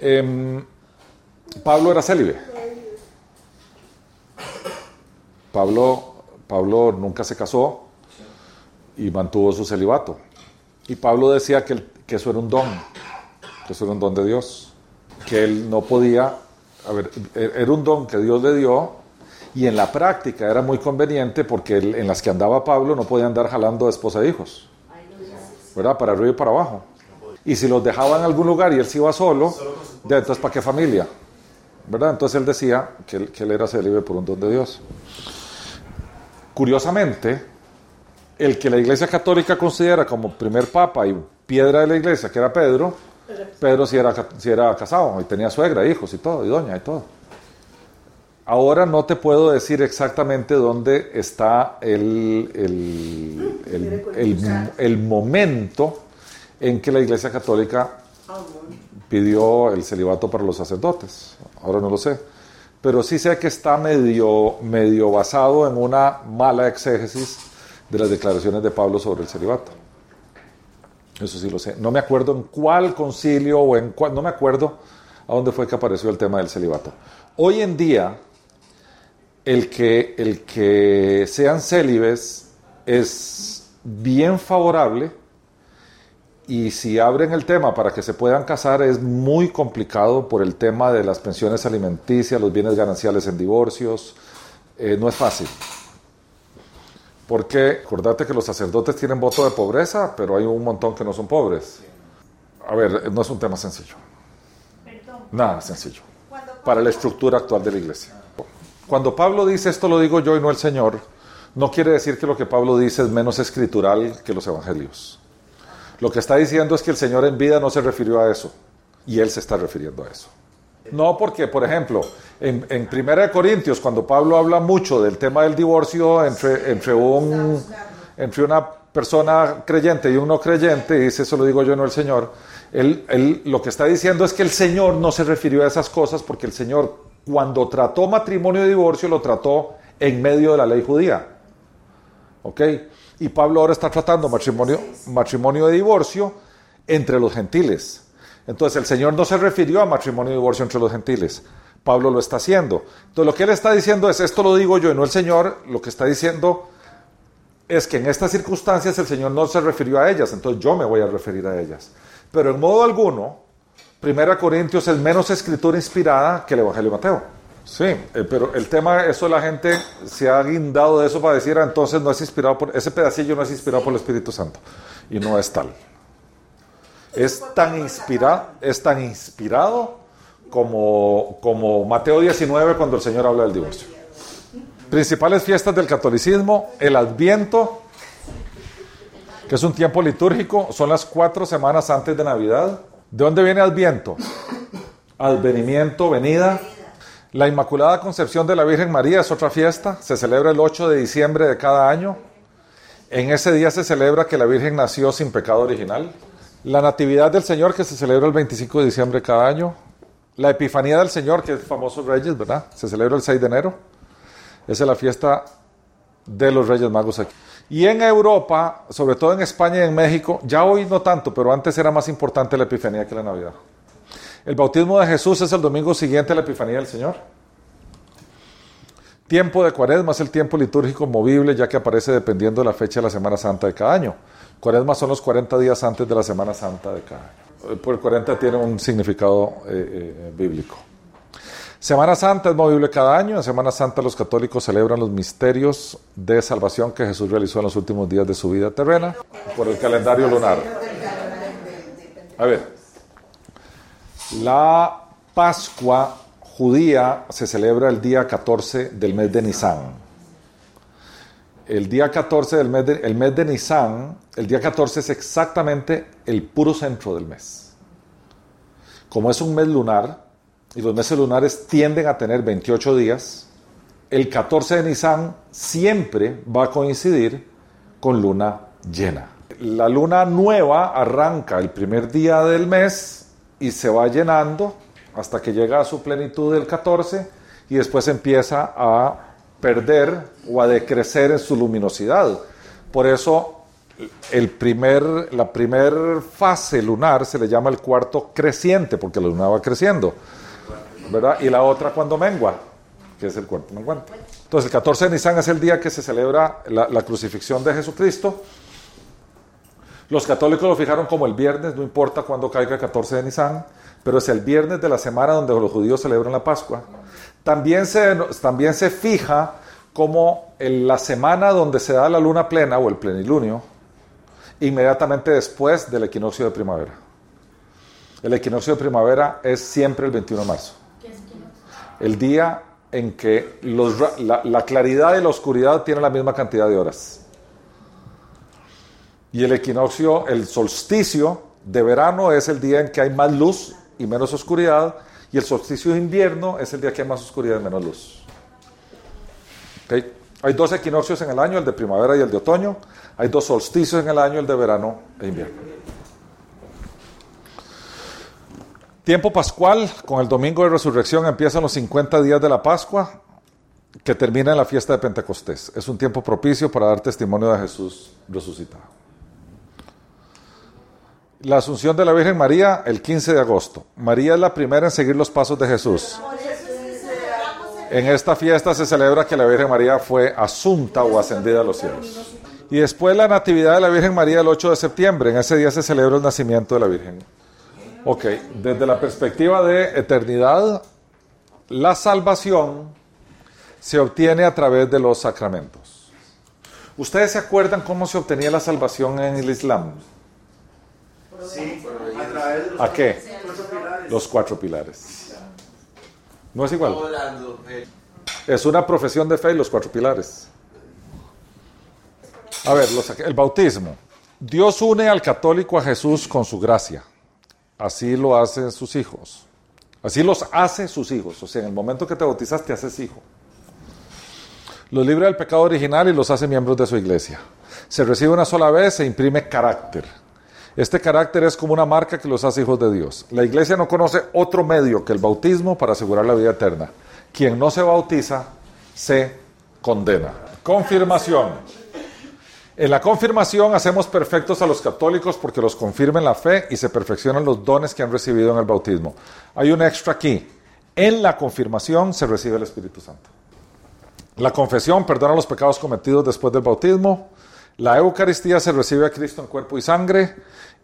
Em, Pablo era célibe. Pablo, Pablo nunca se casó y mantuvo su celibato. Y Pablo decía que, el- que eso era un don, que eso era un don de Dios, que él no podía, a ver, e- era un don que Dios le dio y en la práctica era muy conveniente porque en las que andaba Pablo no podía andar jalando de esposa e hijos. ¿verdad? Para arriba y para abajo. Y si los dejaba en algún lugar y él se iba solo, de entonces ¿para qué familia? ¿Verdad? Entonces él decía que él, que él era célibe por un don de Dios. Curiosamente, el que la Iglesia Católica considera como primer papa y piedra de la Iglesia, que era Pedro, Pedro sí era, sí era casado y tenía suegra, hijos y todo, y doña y todo. Ahora no te puedo decir exactamente dónde está el, el, el- el- el momento en que la Iglesia Católica pidió el celibato para los sacerdotes. Ahora no lo sé. Pero sí sé que está medio, medio basado en una mala exégesis de las declaraciones de Pablo sobre el celibato. Eso sí lo sé. No me acuerdo en cuál concilio o en cuál, no me acuerdo a dónde fue que apareció el tema del celibato. Hoy en día, el que, el que sean célibes es bien favorable y si abren el tema para que se puedan casar es muy complicado por el tema de las pensiones alimenticias, los bienes gananciales en divorcios. Eh, no es fácil. Porque acordate que los sacerdotes tienen voto de pobreza, pero hay un montón que no son pobres. A ver, no es un tema sencillo. Nada sencillo. Para la estructura actual de la iglesia. Cuando Pablo dice esto lo digo yo y no el Señor, no quiere decir que lo que Pablo dice es menos escritural que los evangelios. Lo que está diciendo es que el Señor en vida no se refirió a eso. Y Él se está refiriendo a eso. No porque, por ejemplo, en, en Primera de Corintios, cuando Pablo habla mucho del tema del divorcio entre, entre, un, entre una persona creyente y un no creyente, y dice, eso lo digo yo, no el Señor, él, él lo que está diciendo es que el Señor no se refirió a esas cosas porque el Señor, cuando trató matrimonio y divorcio, lo trató en medio de la ley judía. ¿Ok? Y Pablo ahora está tratando matrimonio, matrimonio y divorcio entre los gentiles. Entonces el Señor no se refirió a matrimonio y divorcio entre los gentiles. Pablo lo está haciendo. Entonces lo que él está diciendo es, esto lo digo yo y no el Señor, lo que está diciendo es que en estas circunstancias el Señor no se refirió a ellas, entonces yo me voy a referir a ellas. Pero en modo alguno, Primera Corintios es menos escritura inspirada que el Evangelio de Mateo. Sí, eh, pero el tema, eso la gente se ha guindado de eso para decir, ah, entonces no es inspirado por, ese pedacillo no es inspirado por el Espíritu Santo. Y no es tal. Es tan inspirado, es tan inspirado como, como Mateo 19 cuando el Señor habla del divorcio. Principales fiestas del catolicismo, el Adviento, que es un tiempo litúrgico, son las cuatro semanas antes de Navidad. ¿De dónde viene Adviento? Advenimiento, venida. La Inmaculada Concepción de la Virgen María es otra fiesta, se celebra el 8 de diciembre de cada año. En ese día se celebra que la Virgen nació sin pecado original. La Natividad del Señor, que se celebra el 25 de diciembre cada año. La Epifanía del Señor, que es famoso Reyes, ¿verdad? Se celebra el 6 de enero. Esa es la fiesta de los Reyes Magos aquí. Y en Europa, sobre todo en España y en México, ya hoy no tanto, pero antes era más importante la Epifanía que la Navidad. El bautismo de Jesús es el domingo siguiente a la Epifanía del Señor. Tiempo de Cuaresma es el tiempo litúrgico movible, ya que aparece dependiendo de la fecha de la Semana Santa de cada año. Cuaresma son los 40 días antes de la Semana Santa de cada año. Por 40 tiene un significado eh, eh, bíblico. Semana Santa es movible cada año. En Semana Santa los católicos celebran los misterios de salvación que Jesús realizó en los últimos días de su vida terrena por el calendario lunar. A ver, la Pascua judía se celebra el día 14 del mes de Nisan. El día 14 del mes de, mes de Nisan, el día 14 es exactamente el puro centro del mes. Como es un mes lunar, y los meses lunares tienden a tener 28 días, el 14 de Nisan siempre va a coincidir con luna llena. La luna nueva arranca el primer día del mes y se va llenando hasta que llega a su plenitud el 14 y después empieza a perder o a decrecer en su luminosidad. Por eso el primer, la primera fase lunar se le llama el cuarto creciente, porque la luna va creciendo. ¿verdad? Y la otra cuando mengua, que es el cuerpo menguante. Entonces, el 14 de Nisan es el día que se celebra la, la, crucifixión de Jesucristo. Los católicos lo fijaron como el viernes, no importa cuándo caiga el 14 de Nisan, pero es el viernes de la semana donde los judíos celebran la Pascua. También se, también se fija como en la semana donde se da la luna plena o el plenilunio, inmediatamente después del equinoccio de primavera. El equinoccio de primavera es siempre el 21 de marzo el día en que los, la, la, claridad y la oscuridad tienen la misma cantidad de horas. Y el equinoccio, el solsticio de verano es el día en que hay más luz y menos oscuridad, y el solsticio de invierno es el día que hay más oscuridad y menos luz. ¿Okay? Hay dos equinoccios en el año, el de primavera y el de otoño. Hay dos solsticios en el año, el de verano e invierno. Tiempo pascual, con el domingo de resurrección empiezan los 50 días de la Pascua, que termina en la fiesta de Pentecostés. Es un tiempo propicio para dar testimonio de Jesús resucitado. La Asunción de la Virgen María, el 15 de agosto. María es la primera en seguir los pasos de Jesús. En esta fiesta se celebra que la Virgen María fue asunta o ascendida a los cielos. Y después la Natividad de la Virgen María el 8 de septiembre. En ese día se celebra el nacimiento de la Virgen. Ok, desde la perspectiva de eternidad, la salvación se obtiene a través de los sacramentos. ¿Ustedes se acuerdan cómo se obtenía la salvación en el Islam? Sí, a través de los ¿A qué? cuatro pilares. Los cuatro pilares. ¿No es igual? Eh, Es una profesión de fe y los cuatro pilares. A ver, los- el bautismo. Dios une al católico a Jesús con su gracia. Así lo hacen sus hijos. Así los hace sus hijos. O sea, en el momento que te bautizas, te haces hijo. Los libra del pecado original y los hace miembros de su iglesia. Se recibe una sola vez e imprime carácter. Este carácter es como una marca que los hace hijos de Dios. La iglesia no conoce otro medio que el bautismo para asegurar la vida eterna. Quien no se bautiza se condena. Confirmación. En la confirmación hacemos perfectos a los católicos porque los confirma en la fe y se perfeccionan los dones que han recibido en el bautismo. Hay un extra aquí. En la confirmación se recibe el Espíritu Santo. La confesión perdona los pecados cometidos después del bautismo. La Eucaristía se recibe a Cristo en cuerpo y sangre.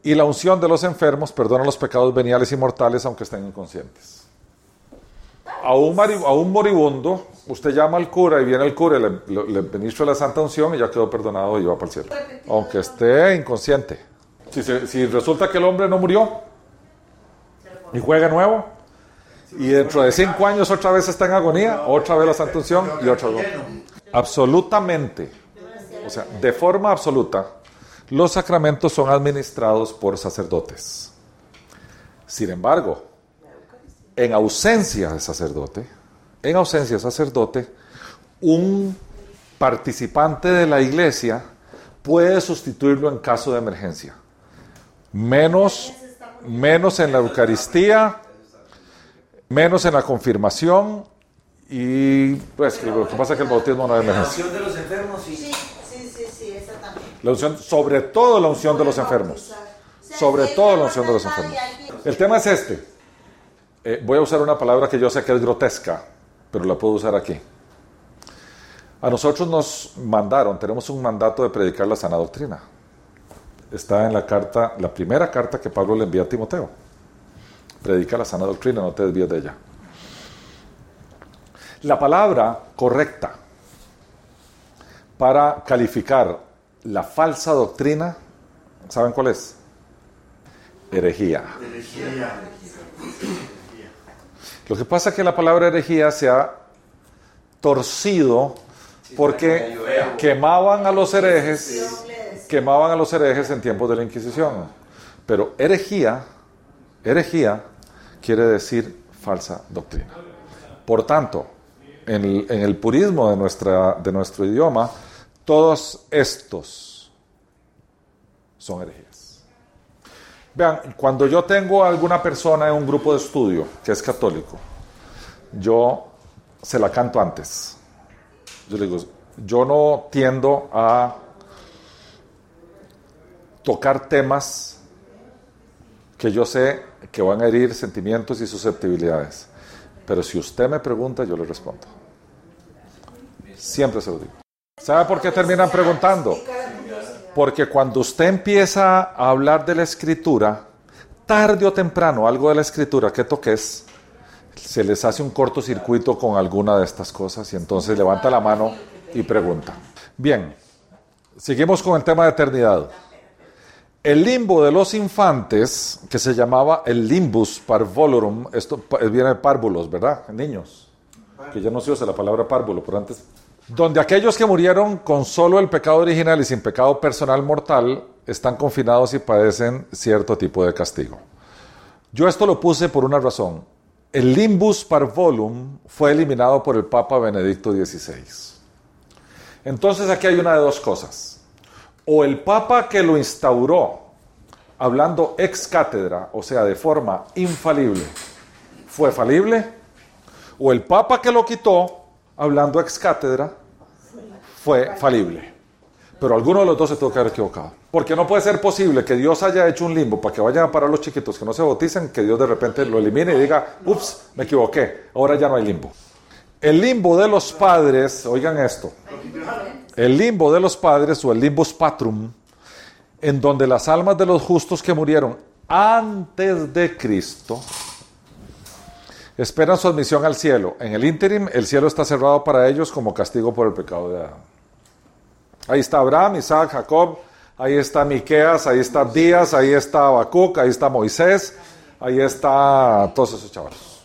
Y la unción de los enfermos perdona los pecados veniales y mortales aunque estén inconscientes. A un, mari- a un moribundo, usted llama al cura y viene el cura y le, le, le ministra la santa unción y ya quedó perdonado y va para el cielo. Aunque esté inconsciente. Si, se- si resulta que el hombre no murió y juega nuevo, y dentro de cinco años otra vez está en agonía, otra vez la santa unción y otra vez. Absolutamente. O sea, de forma absoluta, los sacramentos son administrados por sacerdotes. Sin embargo, en ausencia de sacerdote, en ausencia de sacerdote, un participante de la iglesia puede sustituirlo en caso de emergencia. Menos, menos en la Eucaristía, menos en la confirmación y pues lo que pasa es que el bautismo no es La emergencia. unción de los enfermos, sí. La unción, sobre todo la unción de los enfermos. Sobre todo la unción de los enfermos. El tema es este. Eh, voy a usar una palabra que yo sé que es grotesca, pero la puedo usar aquí. A nosotros nos mandaron, tenemos un mandato de predicar la sana doctrina. Está en la carta, la primera carta que Pablo le envía a Timoteo. Predica la sana doctrina, no te desvíes de ella. La palabra correcta para calificar la falsa doctrina, ¿saben cuál es? Herejía. Lo que pasa es que la palabra herejía se ha torcido porque quemaban a los herejes, quemaban a los herejes en tiempos de la Inquisición. Pero herejía, herejía quiere decir falsa doctrina. Por tanto, en el, en el purismo de, nuestra, de nuestro idioma, todos estos son herejías. Vean, cuando yo tengo a alguna persona en un grupo de estudio que es católico, yo se la canto antes. Yo le digo, yo no tiendo a tocar temas que yo sé que van a herir sentimientos y susceptibilidades. Pero si usted me pregunta, yo le respondo. Siempre se lo digo. ¿Sabe por qué terminan preguntando? Porque cuando usted empieza a hablar de la escritura, tarde o temprano, algo de la escritura que toques, se les hace un cortocircuito con alguna de estas cosas y entonces levanta la mano y pregunta. Bien, seguimos con el tema de eternidad. El limbo de los infantes, que se llamaba el limbus parvolorum, esto viene de párvulos, ¿verdad? Niños, que ya no se usa la palabra párvulo, pero antes. Donde aquellos que murieron con solo el pecado original y sin pecado personal mortal están confinados y padecen cierto tipo de castigo. Yo esto lo puse por una razón. El limbus parvolum fue eliminado por el Papa Benedicto XVI. Entonces aquí hay una de dos cosas. O el Papa que lo instauró, hablando ex cátedra, o sea, de forma infalible, fue falible, o el Papa que lo quitó, hablando ex cátedra, fue falible. Pero alguno de los dos se tuvo que haber equivocado. Porque no puede ser posible que Dios haya hecho un limbo para que vayan a parar los chiquitos que no se bauticen, que Dios de repente lo elimine y diga, ups, me equivoqué, ahora ya no hay limbo. El limbo de los padres, oigan esto, el limbo de los padres o el limbus patrum, en donde las almas de los justos que murieron antes de Cristo esperan su admisión al cielo. En el ínterim, el cielo está cerrado para ellos como castigo por el pecado de Adán. Ahí está Abraham, Isaac, Jacob, ahí está Miqueas, ahí está Díaz, ahí está Habacuc, ahí está Moisés, ahí está todos esos chavalos.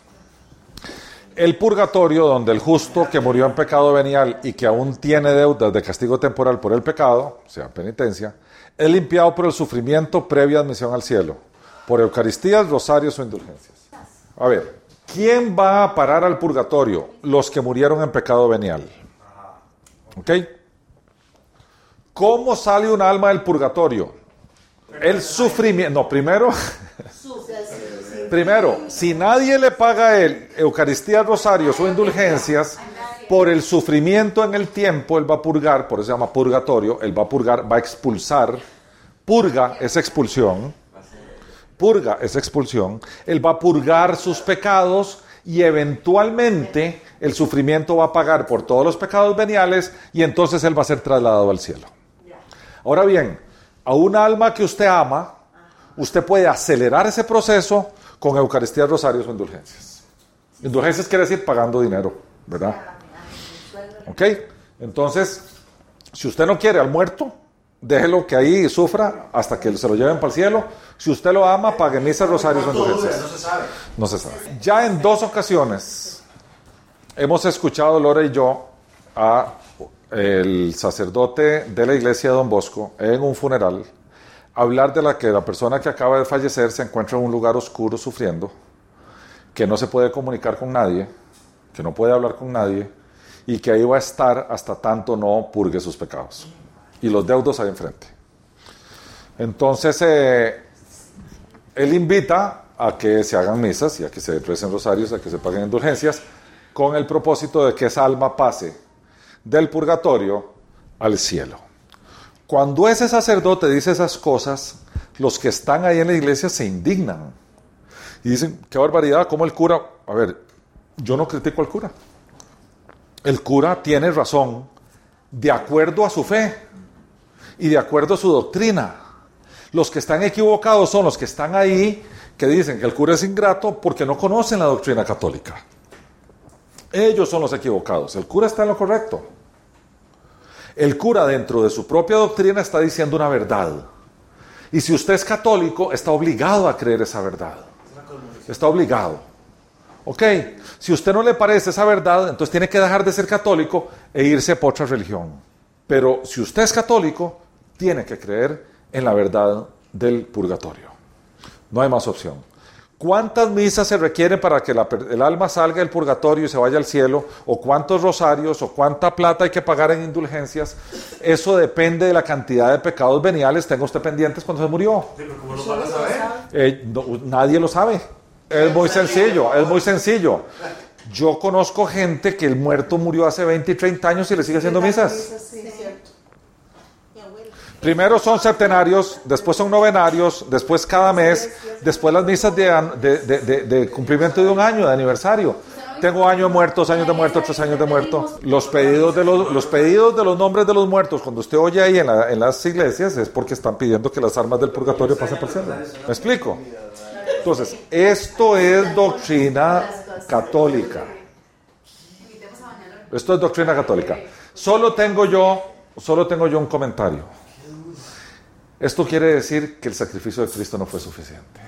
El purgatorio, donde el justo que murió en pecado venial y que aún tiene deudas de castigo temporal por el pecado, sea, penitencia, es limpiado por el sufrimiento previa admisión al cielo, por Eucaristías, rosarios o indulgencias. A ver, ¿quién va a parar al purgatorio? Los que murieron en pecado venial. ¿Ok? ¿Cómo sale un alma del purgatorio? El sufrimiento. No, primero. Primero, si nadie le paga a él Eucaristía, rosarios o indulgencias, por el sufrimiento en el tiempo, él va a purgar, por eso se llama purgatorio, él va a purgar, va a expulsar. Purga es expulsión. Purga es expulsión. Él va a purgar sus pecados y eventualmente el sufrimiento va a pagar por todos los pecados veniales y entonces él va a ser trasladado al cielo. Ahora bien, a un alma que usted ama, usted puede acelerar ese proceso con Eucaristía, rosarios o indulgencias. Indulgencias quiere decir pagando dinero, ¿verdad? ¿Ok? Entonces, si usted no quiere al muerto, déjelo que ahí sufra hasta que se lo lleven para el cielo. Si usted lo ama, pague misa, rosarios indulgencias. No se sabe. No se sabe. Ya en dos ocasiones hemos escuchado Lora y yo a el sacerdote de la iglesia de Don Bosco en un funeral hablar de la que la persona que acaba de fallecer se encuentra en un lugar oscuro sufriendo, que no se puede comunicar con nadie, que no puede hablar con nadie y que ahí va a estar hasta tanto no purgue sus pecados. Y los deudos ahí enfrente. Entonces, eh, él invita a que se hagan misas y a que se recen rosarios, a que se paguen indulgencias, con el propósito de que esa alma pase del purgatorio al cielo. Cuando ese sacerdote dice esas cosas, los que están ahí en la iglesia se indignan y dicen, qué barbaridad, ¿cómo el cura? A ver, yo no critico al cura. El cura tiene razón de acuerdo a su fe y de acuerdo a su doctrina. Los que están equivocados son los que están ahí que dicen que el cura es ingrato porque no conocen la doctrina católica. Ellos son los equivocados. El cura está en lo correcto. El cura dentro de su propia doctrina está diciendo una verdad. Y si usted es católico, está obligado a creer esa verdad. Está obligado. Ok, si usted no le parece esa verdad, entonces tiene que dejar de ser católico e irse por otra religión. Pero si usted es católico, tiene que creer en la verdad del purgatorio. No hay más opción. ¿Cuántas misas se requieren para que el alma salga del purgatorio y se vaya al cielo? ¿O cuántos rosarios? ¿O cuánta plata hay que pagar en indulgencias? Eso depende de la cantidad de pecados veniales. Tenga usted pendientes cuando se murió. Eh, nadie lo sabe. Es muy sencillo, es muy sencillo. Yo conozco gente que el muerto murió hace 20 y 30 años y le sigue haciendo misas. Primero son septenarios, después son novenarios, después cada mes, después las misas de, cumplimiento de un año, de aniversario. Tengo años muertos, años de muertos, tres años de muertos. Los pedidos de los, los pedidos de los nombres de los muertos, cuando usted oye ahí en, en las iglesias, es porque están pidiendo que las armas del purgatorio pasen por cielo. ¿Me explico? Entonces, esto es doctrina católica. Esto es doctrina católica. Solo tengo yo, solo tengo yo un comentario. Esto quiere decir que el sacrificio de Cristo no fue suficiente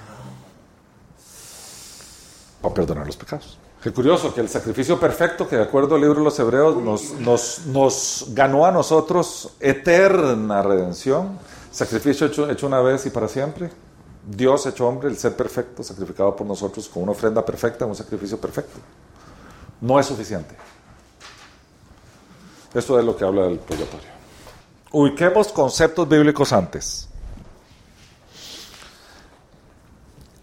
para perdonar los pecados. Qué curioso que el sacrificio perfecto, que de acuerdo al libro de los Hebreos nos, ganó a nosotros eterna redención, sacrificio hecho, una vez y para siempre, Dios hecho hombre, el ser perfecto, sacrificado por nosotros con una ofrenda perfecta, un sacrificio perfecto. No es suficiente. Esto es lo que habla del purgatorio ubiquemos conceptos bíblicos antes.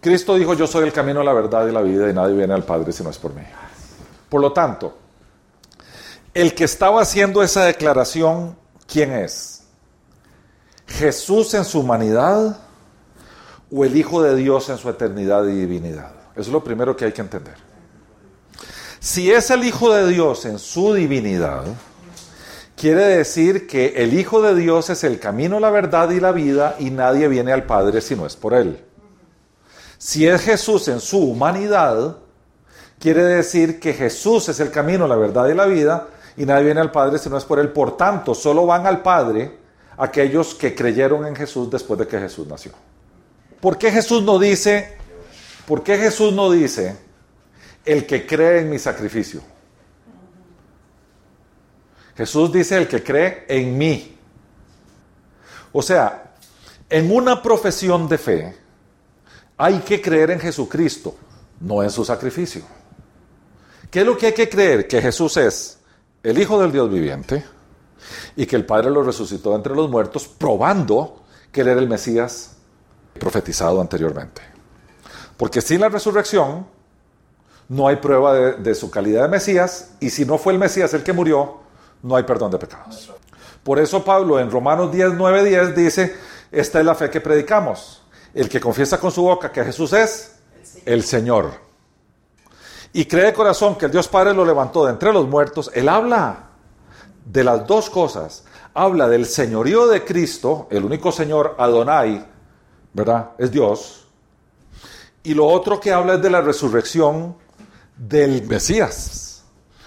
Cristo dijo, yo soy el camino, la verdad y la vida y nadie viene al Padre si no es por mí. Por lo tanto, el que estaba haciendo esa declaración, ¿quién es? ¿Jesús en su humanidad o el Hijo de Dios en su eternidad y divinidad? Eso es lo primero que hay que entender. Si es el Hijo de Dios en su divinidad, quiere decir que el Hijo de Dios es el camino, la verdad y la vida y nadie viene al Padre si no es por Él. Si es Jesús en su humanidad, quiere decir que Jesús es el camino, la verdad y la vida y nadie viene al Padre si no es por Él. Por tanto, solo van al Padre aquellos que creyeron en Jesús después de que Jesús nació. ¿Por qué Jesús no dice, por qué Jesús no dice, el que cree en mi sacrificio? Jesús dice el que cree en mí. O sea, en una profesión de fe hay que creer en Jesucristo, no en su sacrificio. ¿Qué es lo que hay que creer? Que Jesús es el Hijo del Dios viviente y que el Padre lo resucitó entre los muertos, probando que él era el Mesías profetizado anteriormente. Porque sin la resurrección no hay prueba de, de, su calidad de Mesías y si no fue el Mesías el que murió, no hay perdón de pecados. Por eso Pablo en Romanos 10, 9, 10 dice, esta es la fe que predicamos. El que confiesa con su boca que Jesús es el Señor. Y cree de corazón que el Dios Padre lo levantó de entre los muertos. Él habla de las dos cosas. Habla del señorío de Cristo, el único Señor Adonai, ¿verdad? Es Dios. Y lo otro que habla es de la resurrección del Mesías.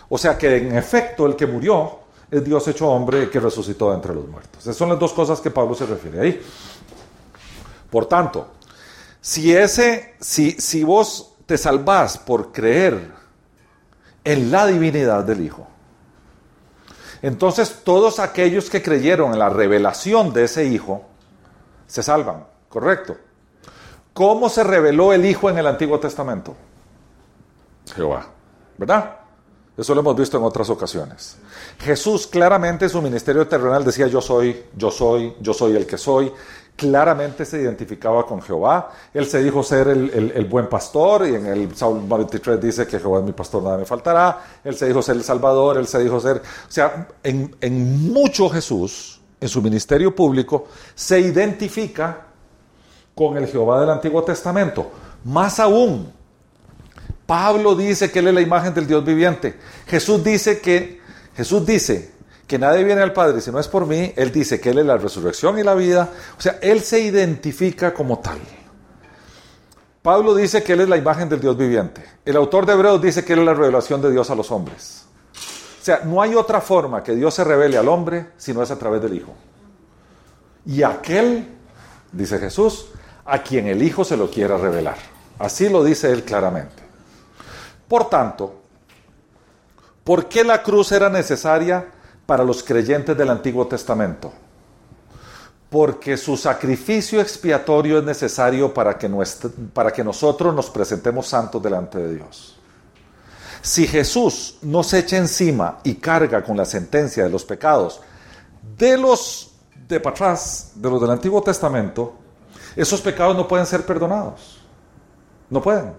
O sea que en efecto el que murió es Dios hecho hombre que resucitó de entre los muertos. Esas son las dos cosas que Pablo se refiere ahí. Por tanto, si, ese, si, si vos te salvás por creer en la divinidad del Hijo, Entonces todos aquellos que creyeron en la revelación de ese Hijo se salvan, ¿correcto? ¿Cómo se reveló el Hijo en el Antiguo Testamento? Jehová, ¿verdad? Eso lo hemos visto en otras ocasiones. Jesús claramente en su ministerio terrenal decía yo soy, yo soy, yo soy el que soy. Claramente se identificaba con Jehová. Él se dijo ser el, buen pastor y en el Salmo 23 dice que Jehová es mi pastor, nada me faltará. Él se dijo ser el Salvador, él se dijo ser... O sea, en, en mucho Jesús, en su ministerio público, se identifica con el Jehová del Antiguo Testamento. Más aún, Pablo dice que él es la imagen del Dios viviente. Jesús dice que Jesús dice que nadie viene al Padre si no es por mí. Él dice que él es la resurrección y la vida. O sea, él se identifica como tal. Pablo dice que él es la imagen del Dios viviente. El autor de Hebreos dice que él es la revelación de Dios a los hombres. O sea, no hay otra forma que Dios se revele al hombre si no es a través del Hijo. Y aquel, dice Jesús, a quien el Hijo se lo quiera revelar. Así lo dice él claramente. Por tanto, ¿por qué la cruz era necesaria para los creyentes del Antiguo Testamento? Porque su sacrificio expiatorio es necesario para que, para que nosotros nos presentemos santos delante de Dios. Si Jesús nos echa encima y carga con la sentencia de los pecados de los de para atrás, de los del Antiguo Testamento, esos pecados no pueden ser perdonados. No pueden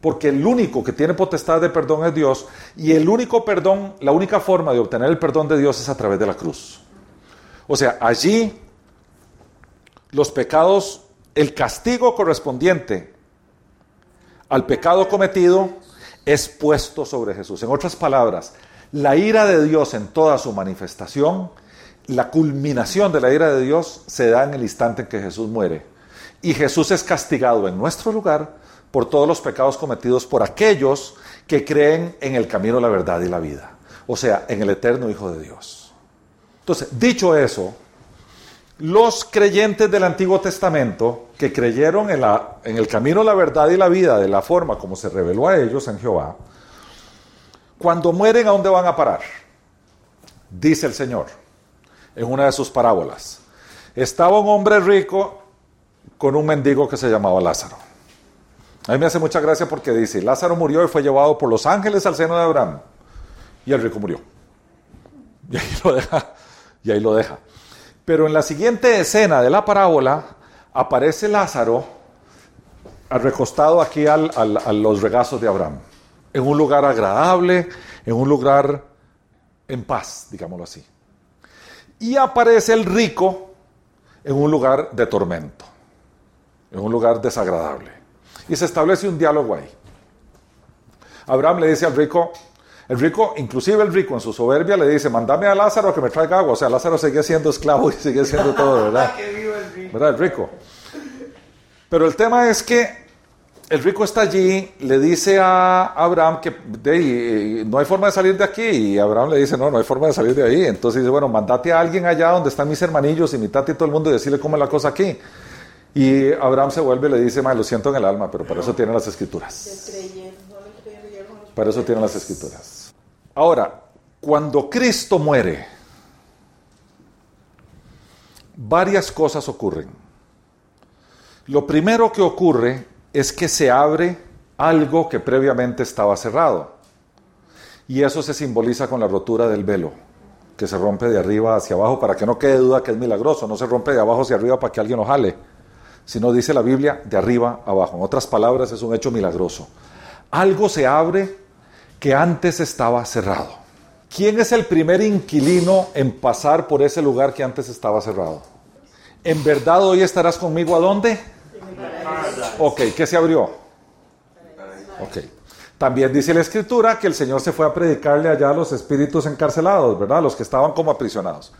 porque el único que tiene potestad de perdón es Dios y el único perdón, la única forma de obtener el perdón de Dios es a través de la cruz. O sea, allí los pecados, el castigo correspondiente al pecado cometido es puesto sobre Jesús. En otras palabras, la ira de Dios en toda su manifestación, la culminación de la ira de Dios se da en el instante en que Jesús muere. Y Jesús es castigado en nuestro lugar por todos los pecados cometidos por aquellos que creen en el camino, la verdad y la vida. O sea, en el eterno Hijo de Dios. Entonces, dicho eso, los creyentes del Antiguo Testamento que creyeron en, la, el camino, la verdad y la vida de la forma como se reveló a ellos en Jehová, cuando mueren, ¿a dónde van a parar? Dice el Señor en una de sus parábolas. Estaba un hombre rico con un mendigo que se llamaba Lázaro. A mí me hace mucha gracia porque dice, Lázaro murió y fue llevado por los ángeles al seno de Abraham. Y el rico murió. Y ahí lo deja. Y ahí lo deja. Pero en la siguiente escena de la parábola aparece Lázaro recostado aquí a los regazos de Abraham. En un lugar agradable, en un lugar en paz, digámoslo así. Y aparece el rico en un lugar de tormento, en un lugar desagradable y se establece un diálogo ahí. Abraham le dice al rico, el rico, inclusive el rico en su soberbia le dice, mandame a Lázaro que me traiga agua. O sea, Lázaro sigue siendo esclavo y sigue siendo todo, ¿verdad? ¿Verdad? El rico. Pero el tema es que el rico está allí, le dice a Abraham que no hay forma de salir de aquí. Y Abraham le dice, no, no hay forma de salir de ahí. Entonces dice, bueno, mandate a alguien allá donde están mis hermanillos y mi tati y todo el mundo y decirle cómo es la cosa aquí. Y Abraham se vuelve y le dice, lo siento en el alma, pero para eso tienen las escrituras. Para eso tienen las escrituras. Ahora, cuando Cristo muere, varias cosas ocurren. Lo primero que ocurre es que se abre algo que previamente estaba cerrado. Y eso se simboliza con la rotura del velo, que se rompe de arriba hacia abajo para que no quede duda que es milagroso. No se rompe de abajo hacia arriba para que alguien lo jale sino dice la Biblia de arriba abajo. En otras palabras, es un hecho milagroso. Algo se abre que antes estaba cerrado. ¿Quién es el primer inquilino en pasar por ese lugar que antes estaba cerrado? ¿En verdad hoy estarás conmigo a dónde? Ok, ¿qué se abrió? Ok. También dice la escritura que el Señor se fue a predicarle allá a los espíritus encarcelados, ¿verdad? Los que estaban como aprisionados.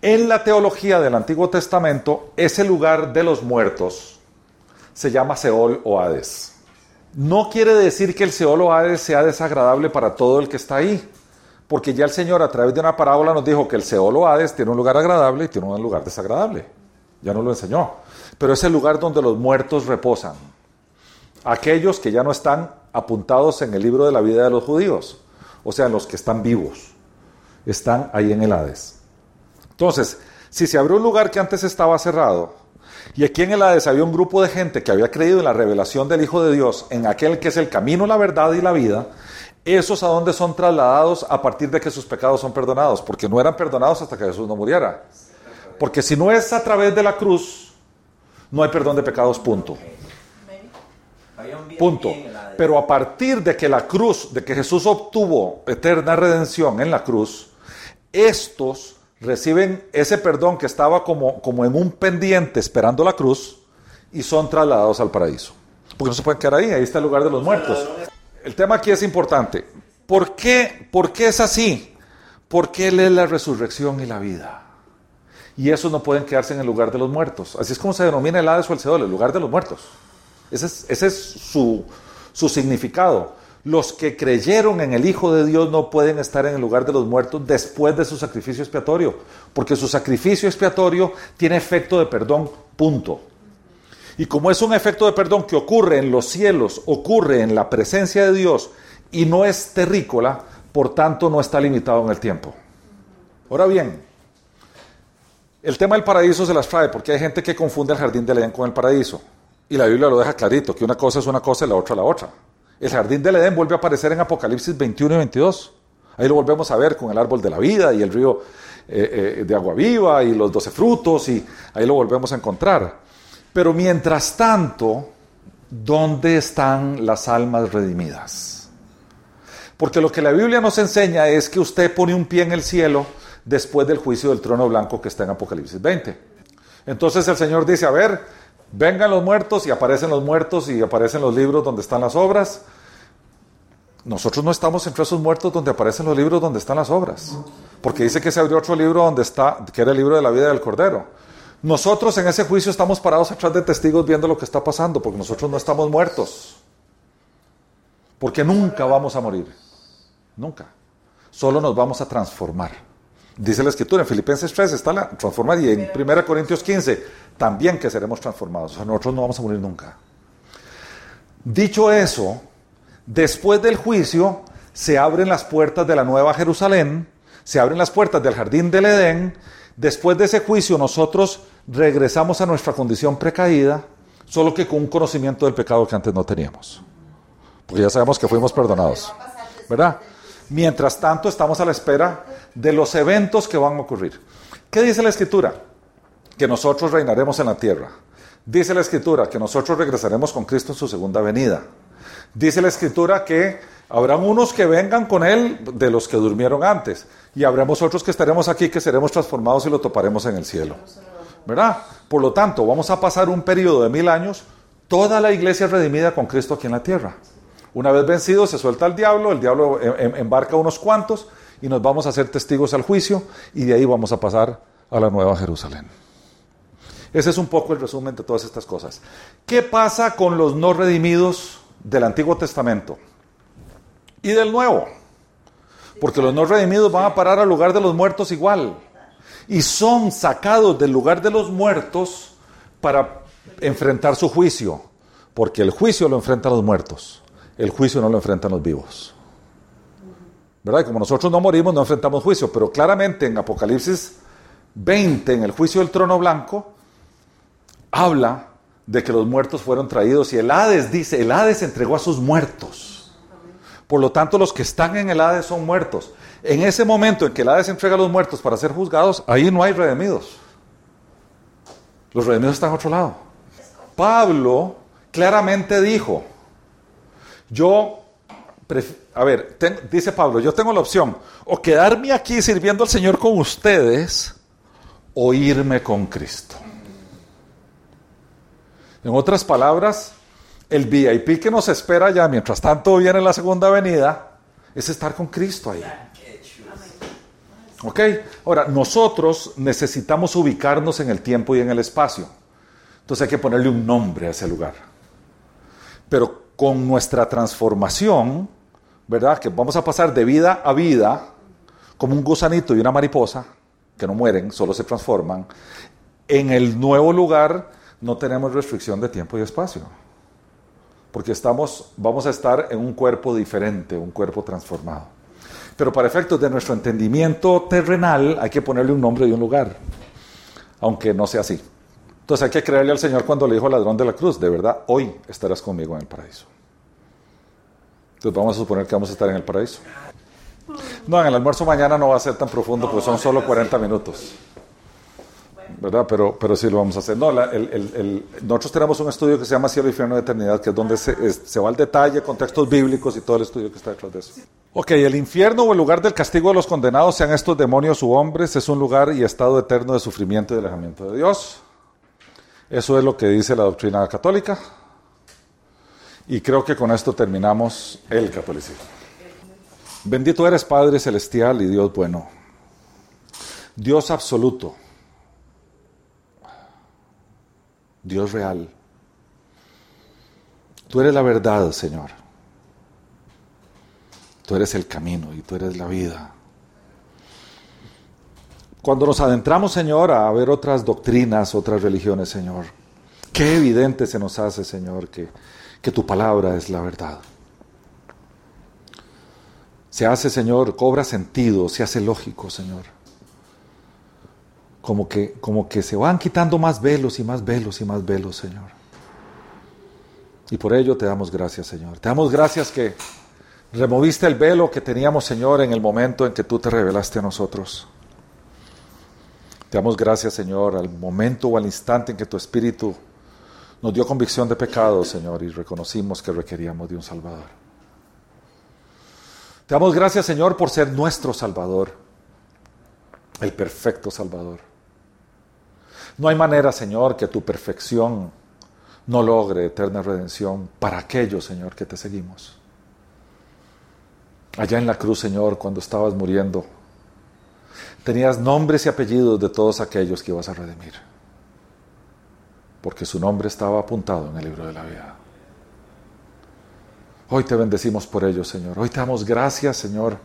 En la teología del Antiguo Testamento, ese lugar de los muertos se llama Seol o Hades. No quiere decir que el Seol o Hades sea desagradable para todo el que está ahí, porque ya el Señor a través de una parábola nos dijo que el Seol o Hades tiene un lugar agradable y tiene un lugar desagradable. Ya nos lo enseñó. Pero es el lugar donde los muertos reposan. Aquellos que ya no están apuntados en el libro de la vida de los judíos, o sea, los que están vivos. están ahí en el Hades. Entonces, si se abrió un lugar que antes estaba cerrado, y aquí en el Hades había un grupo de gente que había creído en la revelación del Hijo de Dios, en aquel que es el camino, la verdad y la vida, esos a donde son trasladados a partir de que sus pecados son perdonados, porque no eran perdonados hasta que Jesús no muriera. Porque si no es a través de la cruz, no hay perdón de pecados, punto. Punto. Pero a partir de que la cruz, de que Jesús obtuvo eterna redención en la cruz, estos reciben ese perdón que estaba como, como en un pendiente esperando la cruz y son trasladados al paraíso. Porque no se pueden quedar ahí, ahí está el lugar de los muertos. El tema aquí es importante. ¿Por qué, ¿Por qué es así? Porque Él es la resurrección y la vida. Y esos no pueden quedarse en el lugar de los muertos. Así es como se denomina el Hades o el Seol, el lugar de los muertos. Ese es, ese es su, su significado. Los que creyeron en el Hijo de Dios no pueden estar en el lugar de los muertos después de su sacrificio expiatorio, porque su sacrificio expiatorio tiene efecto de perdón, punto. Y como es un efecto de perdón que ocurre en los cielos, ocurre en la presencia de Dios y no es terrícola, por tanto no está limitado en el tiempo. Ahora bien, el tema del paraíso se las trae porque hay gente que confunde el jardín del Edén con el paraíso. Y la Biblia lo deja clarito, que una cosa es una cosa y la otra la otra. El jardín del Edén vuelve a aparecer en Apocalipsis 21 y 22. Ahí lo volvemos a ver con el árbol de la vida y el río eh, eh, de agua viva y los doce frutos y ahí lo volvemos a encontrar. Pero mientras tanto, ¿dónde están las almas redimidas? Porque lo que la Biblia nos enseña es que usted pone un pie en el cielo después del juicio del trono blanco que está en Apocalipsis 20. Entonces el Señor dice, a ver, vengan los muertos y aparecen los muertos y aparecen los libros donde están las obras. Nosotros no estamos entre esos muertos donde aparecen los libros donde están las obras. Porque dice que se abrió otro libro donde está, que era el libro de la vida del Cordero. Nosotros en ese juicio estamos parados atrás de testigos viendo lo que está pasando, porque nosotros no estamos muertos. Porque nunca vamos a morir. Nunca. Solo nos vamos a transformar. Dice la escritura en Filipenses 3 está la transformar y en 1 Corintios 15 también que seremos transformados. O sea, nosotros no vamos a morir nunca. Dicho eso, después del juicio se abren las puertas de la nueva Jerusalén, se abren las puertas del jardín del Edén. Después de ese juicio nosotros regresamos a nuestra condición precaída, solo que con un conocimiento del pecado que antes no teníamos. Porque ya sabemos que fuimos perdonados. ¿Verdad? Mientras tanto estamos a la espera de los eventos que van a ocurrir. ¿Qué dice la escritura? Que nosotros reinaremos en la tierra. Dice la escritura que nosotros regresaremos con Cristo en su segunda venida. Dice la escritura que habrán unos que vengan con Él de los que durmieron antes. Y habremos otros que estaremos aquí que seremos transformados y lo toparemos en el cielo. ¿Verdad? Por lo tanto, vamos a pasar un periodo de mil años, toda la iglesia redimida con Cristo aquí en la tierra. Una vez vencido, se suelta el diablo, el diablo em- em- embarca unos cuantos y nos vamos a hacer testigos al juicio y de ahí vamos a pasar a la nueva Jerusalén. Ese es un poco el resumen de todas estas cosas. ¿Qué pasa con los no redimidos del Antiguo Testamento y del Nuevo? Porque los no redimidos van a parar al lugar de los muertos igual. Y son sacados del lugar de los muertos para enfrentar su juicio. Porque el juicio lo enfrentan los muertos. El juicio no lo enfrentan los vivos. ¿Verdad? Y como nosotros no morimos, no enfrentamos juicio. Pero claramente en Apocalipsis 20, en el juicio del trono blanco, habla de que los muertos fueron traídos. Y el Hades dice, el Hades entregó a sus muertos. Por lo tanto, los que están en el Hades son muertos. En ese momento en que el Hades entrega a los muertos para ser juzgados, ahí no hay redimidos. Los redimidos están a otro lado. Pablo claramente dijo, yo, a ver, dice Pablo, yo tengo la opción o quedarme aquí sirviendo al Señor con ustedes o irme con Cristo. En otras palabras, el VIP que nos espera ya mientras tanto viene la segunda venida es estar con Cristo ahí. ¿Ok? Ahora, nosotros necesitamos ubicarnos en el tiempo y en el espacio. Entonces hay que ponerle un nombre a ese lugar. Pero con nuestra transformación, ¿verdad? Que vamos a pasar de vida a vida, como un gusanito y una mariposa, que no mueren, solo se transforman. En el nuevo lugar no tenemos restricción de tiempo y espacio. Porque estamos, vamos a estar en un cuerpo diferente, un cuerpo transformado. Pero para efectos de nuestro entendimiento terrenal hay que ponerle un nombre y un lugar, aunque no sea así. Entonces hay que creerle al Señor cuando le dijo al ladrón de la cruz, de verdad, hoy estarás conmigo en el paraíso. Entonces vamos a suponer que vamos a estar en el paraíso. No, en el almuerzo mañana no va a ser tan profundo, pues son solo 40 minutos. ¿Verdad? Pero, pero sí lo vamos a hacer. No, nosotros tenemos un estudio que se llama Cielo y Infierno de Eternidad, que es donde se, va al detalle, contextos bíblicos y todo el estudio que está detrás de eso. Ok, el infierno o el lugar del castigo de los condenados, sean estos demonios u hombres, es un lugar y estado eterno de sufrimiento y de alejamiento de Dios. Eso es lo que dice la doctrina católica. Y creo que con esto terminamos el catolicismo. Bendito eres Padre Celestial y Dios bueno. Dios absoluto. Dios real. Tú eres la verdad, Señor. Tú eres el camino y tú eres la vida. Cuando nos adentramos, Señor, a ver otras doctrinas, otras religiones, Señor, qué evidente se nos hace, Señor, que, que tu palabra es la verdad. Se hace, Señor, cobra sentido, se hace lógico, Señor. Como que, como que se van quitando más velos y más velos y más velos, Señor. Y por ello te damos gracias, Señor. Te damos gracias que removiste el velo que teníamos, Señor, en el momento en que tú te revelaste a nosotros. Te damos gracias, Señor, al momento o al instante en que tu Espíritu nos dio convicción de pecado, Señor, y reconocimos que requeríamos de un Salvador. Te damos gracias, Señor, por ser nuestro Salvador, el perfecto Salvador. No hay manera, Señor, que tu perfección no logre eterna redención para aquellos, Señor, que te seguimos. Allá en la cruz, Señor, cuando estabas muriendo, tenías nombres y apellidos de todos aquellos que ibas a redimir, porque su nombre estaba apuntado en el libro de la vida. Hoy te bendecimos por ello, Señor. Hoy te damos gracias, Señor,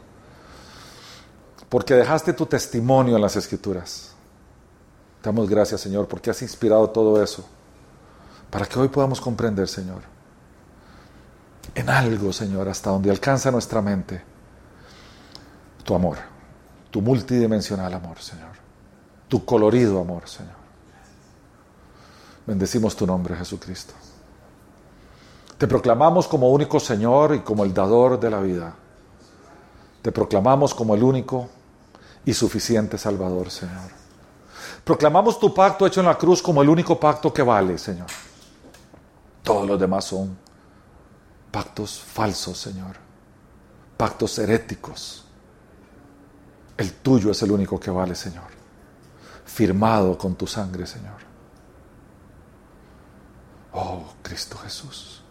porque dejaste tu testimonio en las Escrituras. Te damos gracias, Señor, porque has inspirado todo eso, para que hoy podamos comprender, Señor, en algo, Señor, hasta donde alcanza nuestra mente, tu amor tu multidimensional amor, Señor. Tu colorido amor, Señor. Bendecimos tu nombre, Jesucristo. Te proclamamos como único Señor y como el dador de la vida. Te proclamamos como el único y suficiente Salvador, Señor. Proclamamos tu pacto hecho en la cruz como el único pacto que vale, Señor. Todos los demás son pactos falsos, Señor. Pactos heréticos el tuyo es el único que vale, Señor. Firmado con tu sangre, Señor. Oh, Cristo Jesús.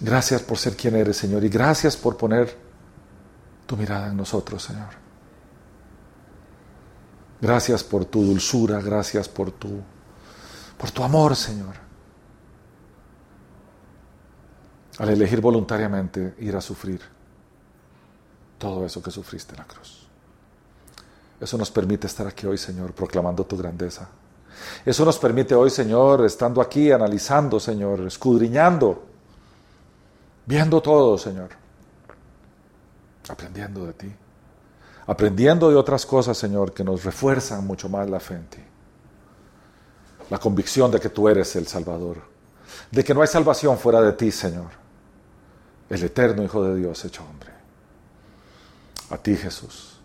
Gracias por ser quien eres, Señor, y gracias por poner tu mirada en nosotros, Señor. Gracias por tu dulzura, gracias por tu por tu amor, Señor. Al elegir voluntariamente ir a sufrir todo eso que sufriste en la cruz. Eso nos permite estar aquí hoy, Señor, proclamando tu grandeza. Eso nos permite hoy, Señor, estando aquí, analizando, Señor, escudriñando, viendo todo, Señor, aprendiendo de ti, aprendiendo de otras cosas, Señor, que nos refuerzan mucho más la fe en ti. La convicción de que tú eres el Salvador, de que no hay salvación fuera de ti, Señor, el eterno Hijo de Dios hecho. A ti Jesús.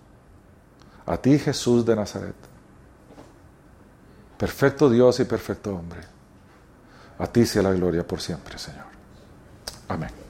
A ti Jesús de Nazaret. Perfecto Dios y perfecto hombre. A ti sea la gloria por siempre, Señor. Amén.